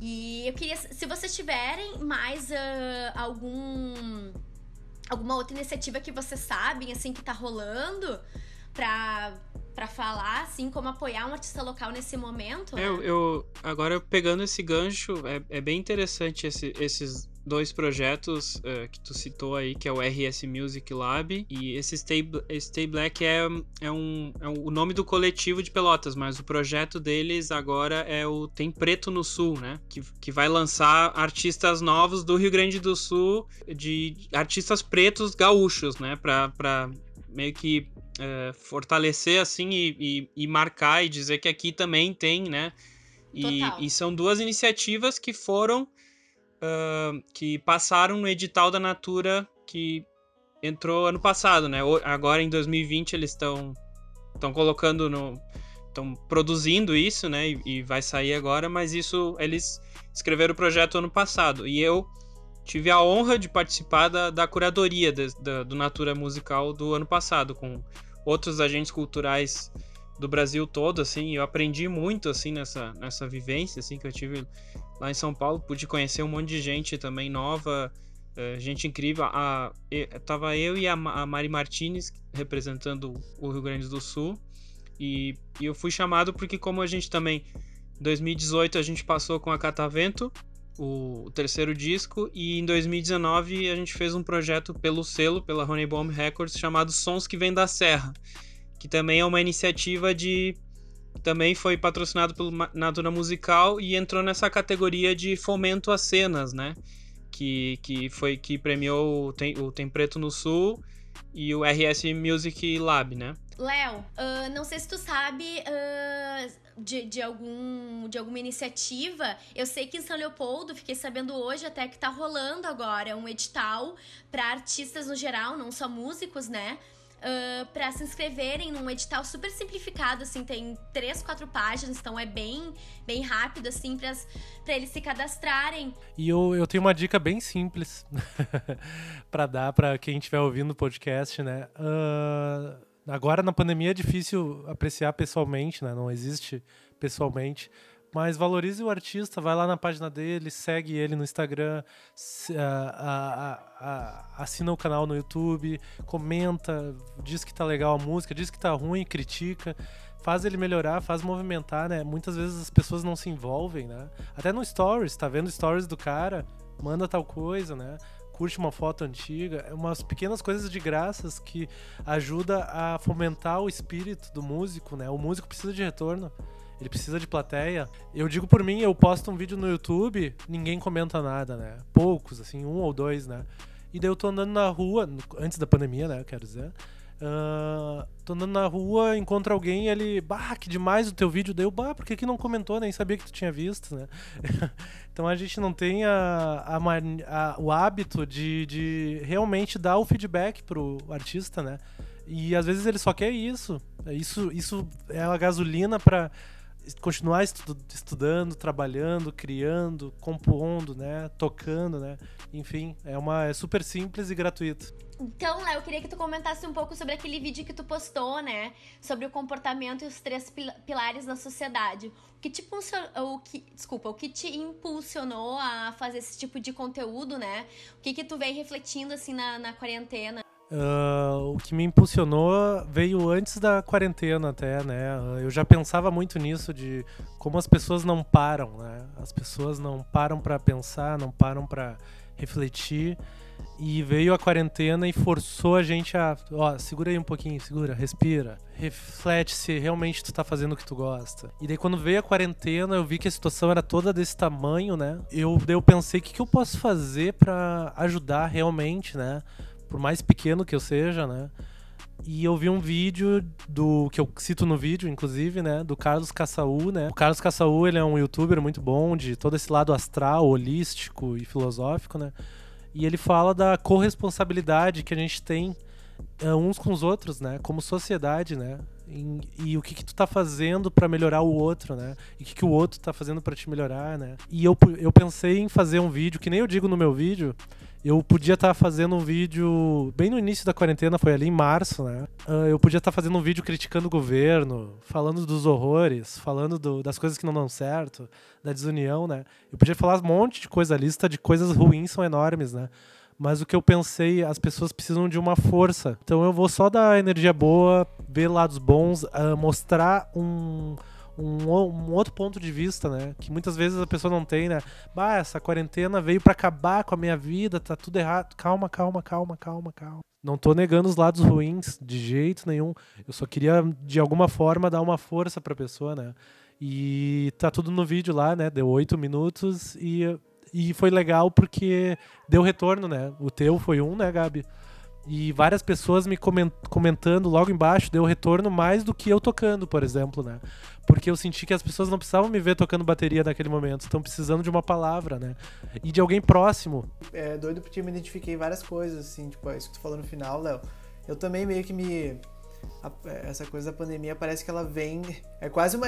E eu queria, se vocês tiverem mais uh, algum alguma outra iniciativa que vocês sabem, assim, que tá rolando pra para falar, assim, como apoiar um artista local nesse momento. Né? Eu, eu, agora pegando esse gancho, é, é bem interessante esse, esses dois projetos uh, que tu citou aí, que é o RS Music Lab e esse Stay, Stay Black é, é, um, é o nome do coletivo de Pelotas, mas o projeto deles agora é o Tem Preto no Sul, né? Que, que vai lançar artistas novos do Rio Grande do Sul, de artistas pretos gaúchos, né? Pra, pra meio que é, fortalecer assim e, e, e, marcar e dizer que aqui também tem, né? E, e são duas iniciativas que foram uh, que passaram no edital da Natura que entrou ano passado, né? Agora em 2020 eles estão estão colocando no estão produzindo isso, né? E, e, vai sair agora, mas isso eles escreveram o projeto ano passado e eu tive a honra de participar da, da curadoria de, da, do Natura Musical do ano passado com outros agentes culturais do Brasil todo, assim, eu aprendi muito, assim, nessa, nessa vivência, assim, que eu tive lá em São Paulo, pude conhecer um monte de gente também nova, uh, gente incrível, a, a, tava eu e a, a Mari Martinez representando o Rio Grande do Sul, e, e eu fui chamado porque como a gente também, em 2018 a gente passou com a Catavento, o, terceiro disco, e em 2019 a gente fez um projeto pelo selo, pela Honey Bomb Records, chamado Sons que Vêm da Serra, que também é uma iniciativa de também foi patrocinado pelo Natura Musical e entrou nessa categoria de fomento às cenas, né? Que, que foi que premiou o Tem, o Tem Preto no Sul e o RS Music Lab, né? Léo, uh, não sei se tu sabe uh, de, de, algum, de alguma iniciativa. Eu sei que em São Leopoldo, fiquei sabendo hoje até que tá rolando agora um edital para artistas no geral, não só músicos, né? uh, para se inscreverem num edital super simplificado, assim, tem três, quatro páginas, então é bem, bem rápido, assim, para eles se cadastrarem. E eu, eu tenho uma dica bem simples (laughs) para dar para quem estiver ouvindo o podcast, né? Uh, agora na pandemia é difícil apreciar pessoalmente, né? Não existe pessoalmente. Mas valorize o artista, vai lá na página dele, segue ele no Instagram, assina o canal no YouTube, comenta, diz que tá legal a música, diz que tá ruim, critica, faz ele melhorar, faz movimentar, né? Muitas vezes as pessoas não se envolvem, né? Até no stories, tá vendo stories do cara, manda tal coisa, né? Curte uma foto antiga, é umas pequenas coisas de graças que ajuda a fomentar o espírito do músico, né? O músico precisa de retorno ele precisa de plateia. Eu digo por mim, eu posto um vídeo no YouTube, ninguém comenta nada, né? Poucos, assim, um ou dois, né? E daí eu tô andando na rua, antes da pandemia, né? Quero dizer. Uh, tô andando na rua, encontro alguém ele, bah, que demais o teu vídeo. Deu, bah, por que, que não comentou? Nem sabia que tu tinha visto, né? (laughs) então a gente não tem a, a, a, o hábito de, de realmente dar o feedback pro artista, né? E às vezes ele só quer isso. Isso, isso é a gasolina para continuar estu estudando, trabalhando, criando, compondo, né, tocando, né? Enfim, é uma é super simples e gratuito. Então, Léo, eu queria que tu comentasse um pouco sobre aquele vídeo que tu postou, né? Sobre o comportamento e os três pilares da sociedade. O que te o que, desculpa, o que te impulsionou a fazer esse tipo de conteúdo, né? O que que tu vem refletindo assim na, na quarentena? Uh, o que me impulsionou veio antes da quarentena até, né? Eu já pensava muito nisso de como as pessoas não param, né? As pessoas não param para pensar, não param para refletir. E veio a quarentena e forçou a gente a, ó, segura aí um pouquinho, segura, respira, reflete se realmente tu tá fazendo o que tu gosta. E daí quando veio a quarentena, eu vi que a situação era toda desse tamanho, né? Eu, daí eu pensei, o que, que eu posso fazer para ajudar realmente, né? Por mais pequeno que eu seja, né? E eu vi um vídeo do que eu cito no vídeo, inclusive, né, do Carlos Caçaú, né? O Carlos Caçaú, ele é um youtuber muito bom de todo esse lado astral, holístico e filosófico, né? E ele fala da corresponsabilidade que a gente tem uh, uns com os outros, né, como sociedade, né? E, e o que, que tu tá fazendo para melhorar o outro, né? E o que, que o outro tá fazendo para te melhorar, né? E eu, eu pensei em fazer um vídeo, que nem eu digo no meu vídeo, eu podia estar tá fazendo um vídeo bem no início da quarentena, foi ali em março, né? Uh, eu podia estar tá fazendo um vídeo criticando o governo, falando dos horrores, falando do, das coisas que não dão certo, da desunião, né? Eu podia falar um monte de coisa, a lista de coisas ruins são enormes, né? Mas o que eu pensei, as pessoas precisam de uma força. Então eu vou só dar energia boa, ver lados bons, uh, mostrar um um, um, outro ponto de vista, né? Que muitas vezes a pessoa não tem, né? Bah, essa quarentena veio para acabar com a minha vida, tá tudo errado. Calma, calma, calma, calma, calma. Não tô negando os lados ruins de jeito nenhum. Eu só queria, de alguma forma, dar uma força pra pessoa, né? E tá tudo no vídeo lá, né? Deu oito minutos e, e foi legal porque deu retorno, né? O teu foi um, né, Gabi? E várias pessoas me comentando logo embaixo deu retorno mais do que eu tocando, por exemplo, né? Porque eu senti que as pessoas não precisavam me ver tocando bateria naquele momento, estão precisando de uma palavra, né? E de alguém próximo. É doido porque eu me identifiquei várias coisas, assim, tipo, é isso que tu falou no final, Léo. Eu também meio que me. Essa coisa da pandemia parece que ela vem. (laughs) É quase uma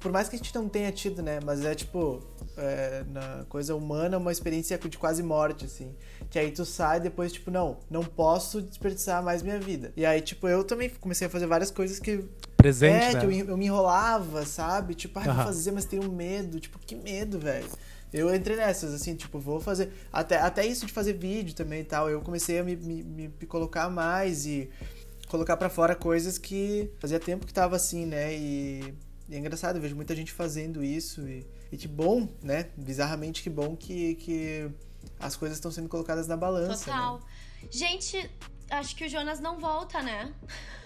por mais que a gente não tenha tido, né? Mas é tipo, é, na coisa humana, uma experiência de quase morte, assim. Que aí tu sai depois, tipo, não, não posso desperdiçar mais minha vida. E aí, tipo, eu também comecei a fazer várias coisas que. Presente, é, né? que eu, eu, me enrolava, sabe? Tipo, ah, uhum. vou fazer, mas tenho medo. Tipo, que medo, velho. Eu entrei nessas, assim, tipo, vou fazer. Até, até isso de fazer vídeo também e tal. Eu comecei a me, me, me colocar mais e colocar para fora coisas que fazia tempo que tava assim, né? E e é engraçado, eu vejo muita gente fazendo isso e, e que bom, né? Bizarramente que bom que, que as coisas estão sendo colocadas na balança. Total. Né? Gente, acho que o Jonas não volta, né?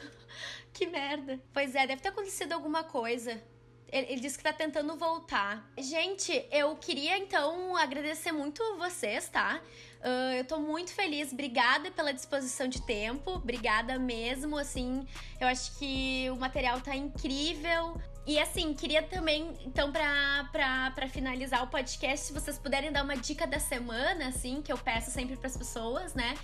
(laughs) que merda. Pois é, deve ter acontecido alguma coisa. Ele, ele, disse que tá tentando voltar. Gente, eu queria então agradecer muito vocês, tá? Uh, eu tô muito feliz, obrigada pela disposição de tempo, obrigada mesmo, assim, eu acho que o material tá incrível. E assim, queria também, então, pra, pra, pra finalizar o podcast, se vocês puderem dar uma dica da semana, assim, que eu peço sempre pras pessoas, né?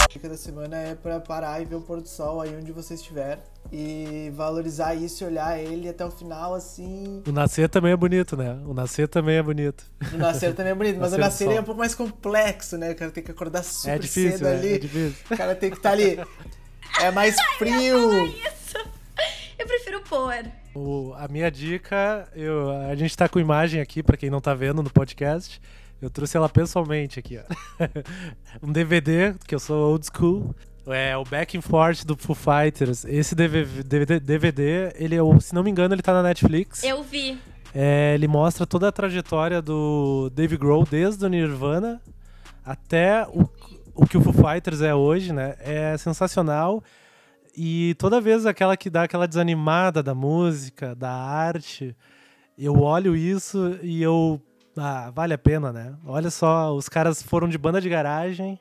A dica da semana é para parar e ver o pôr do sol aí onde você estiver e valorizar isso e olhar ele até o final assim. O nascer também é bonito, né? O nascer também é bonito. O nascer também é bonito, mas o nascer é um pouco mais complexo, né? O cara tem que acordar super é difícil, cedo é, ali. É difícil. O cara tem que estar tá ali (laughs) é mais (laughs) frio. Eu, eu prefiro pôr. O, a minha dica, eu, a gente tá com imagem aqui, para quem não tá vendo no podcast. Eu trouxe ela pessoalmente aqui, ó. (laughs) um DVD, que eu sou old school. É o Back and Forth do Foo Fighters. Esse DVD, DVD, ele, se não me engano, ele tá na Netflix. Eu vi. É, ele mostra toda a trajetória do Dave Grohl desde o Nirvana até o, o que o Foo Fighters é hoje, né? É sensacional. E toda vez aquela que dá aquela desanimada da música, da arte, eu olho isso e eu. Ah, vale a pena, né? Olha só, os caras foram de banda de garagem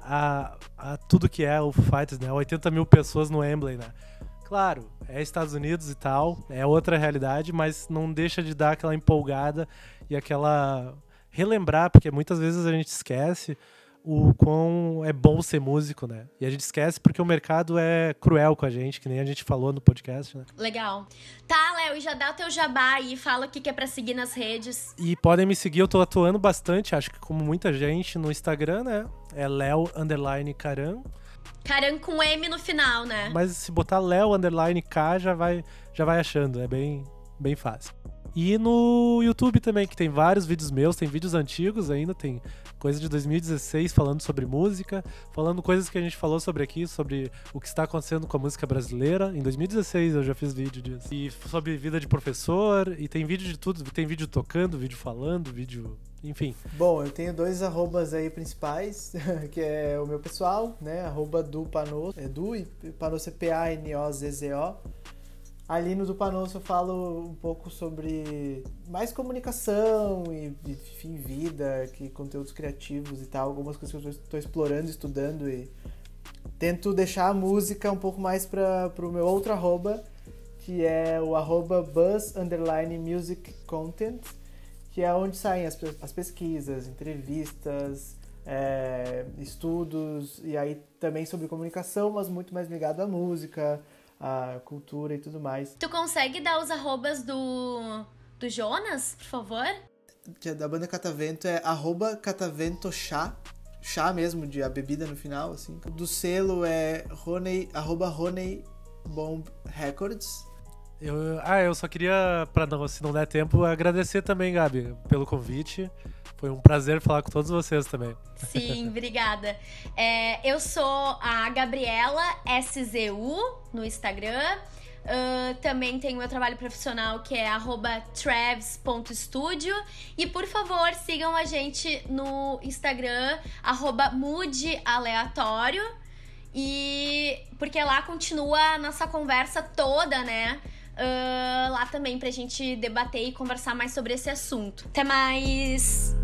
a, a tudo que é o Foo Fighters, né? 80 mil pessoas no Wembley, né? Claro, é Estados Unidos e tal, é outra realidade, mas não deixa de dar aquela empolgada e aquela relembrar, porque muitas vezes a gente esquece o quão é bom ser músico, né? E a gente esquece porque o mercado é cruel com a gente, que nem a gente falou no podcast, né? Legal. Tá, Léo, e já dá o teu jabá aí, fala o que é pra seguir nas redes. E podem me seguir, eu tô atuando bastante, acho que como muita gente no Instagram, né? É Léo Underline Caran. Caran com M no final, né? Mas se botar Léo Underline K já vai, já vai achando, é bem, bem fácil. E no YouTube também, que tem vários vídeos meus, tem vídeos antigos ainda, tem coisa de 2016 falando sobre música, falando coisas que a gente falou sobre aqui, sobre o que está acontecendo com a música brasileira. Em 2016 eu já fiz vídeo disso. E sobre vida de professor, e tem vídeo de tudo, tem vídeo tocando, vídeo falando, vídeo enfim. Bom, eu tenho dois arrobas aí principais, (laughs) que é o meu pessoal, né? Arroba do Panoso, é do e Panoso é P-A-N-O-Z-Z-O. Ali no Dupanoso eu falo um pouco sobre mais comunicação e, enfim, vida, que conteúdos criativos e tal, algumas coisas que eu estou explorando, estudando e tento deixar a música um pouco mais para o meu outro arroba, que é o arroba buzz underline music content, que é onde saem as, as pesquisas, entrevistas, é, estudos, e aí também sobre comunicação, mas muito mais ligado à música, a cultura e tudo mais. Tu consegue dar os arrobas do, do Jonas, por favor? Que é da banda Catavento é arroba cataventochá, chá mesmo, de a bebida no final, assim. Do selo é Roney, arroba Roney Bomb Records. Eu, ah, eu só queria, para não, se não der tempo, agradecer também, Gabi, pelo convite. Foi um prazer falar com todos vocês também. Sim, (laughs) obrigada. É, eu sou a Gabriela SZU no Instagram. Uh, também tenho meu trabalho profissional que é travs.studio. E por favor, sigam a gente no Instagram, mudealeatório. E porque lá continua a nossa conversa toda, né? Uh, lá também pra gente debater e conversar mais sobre esse assunto. Até mais!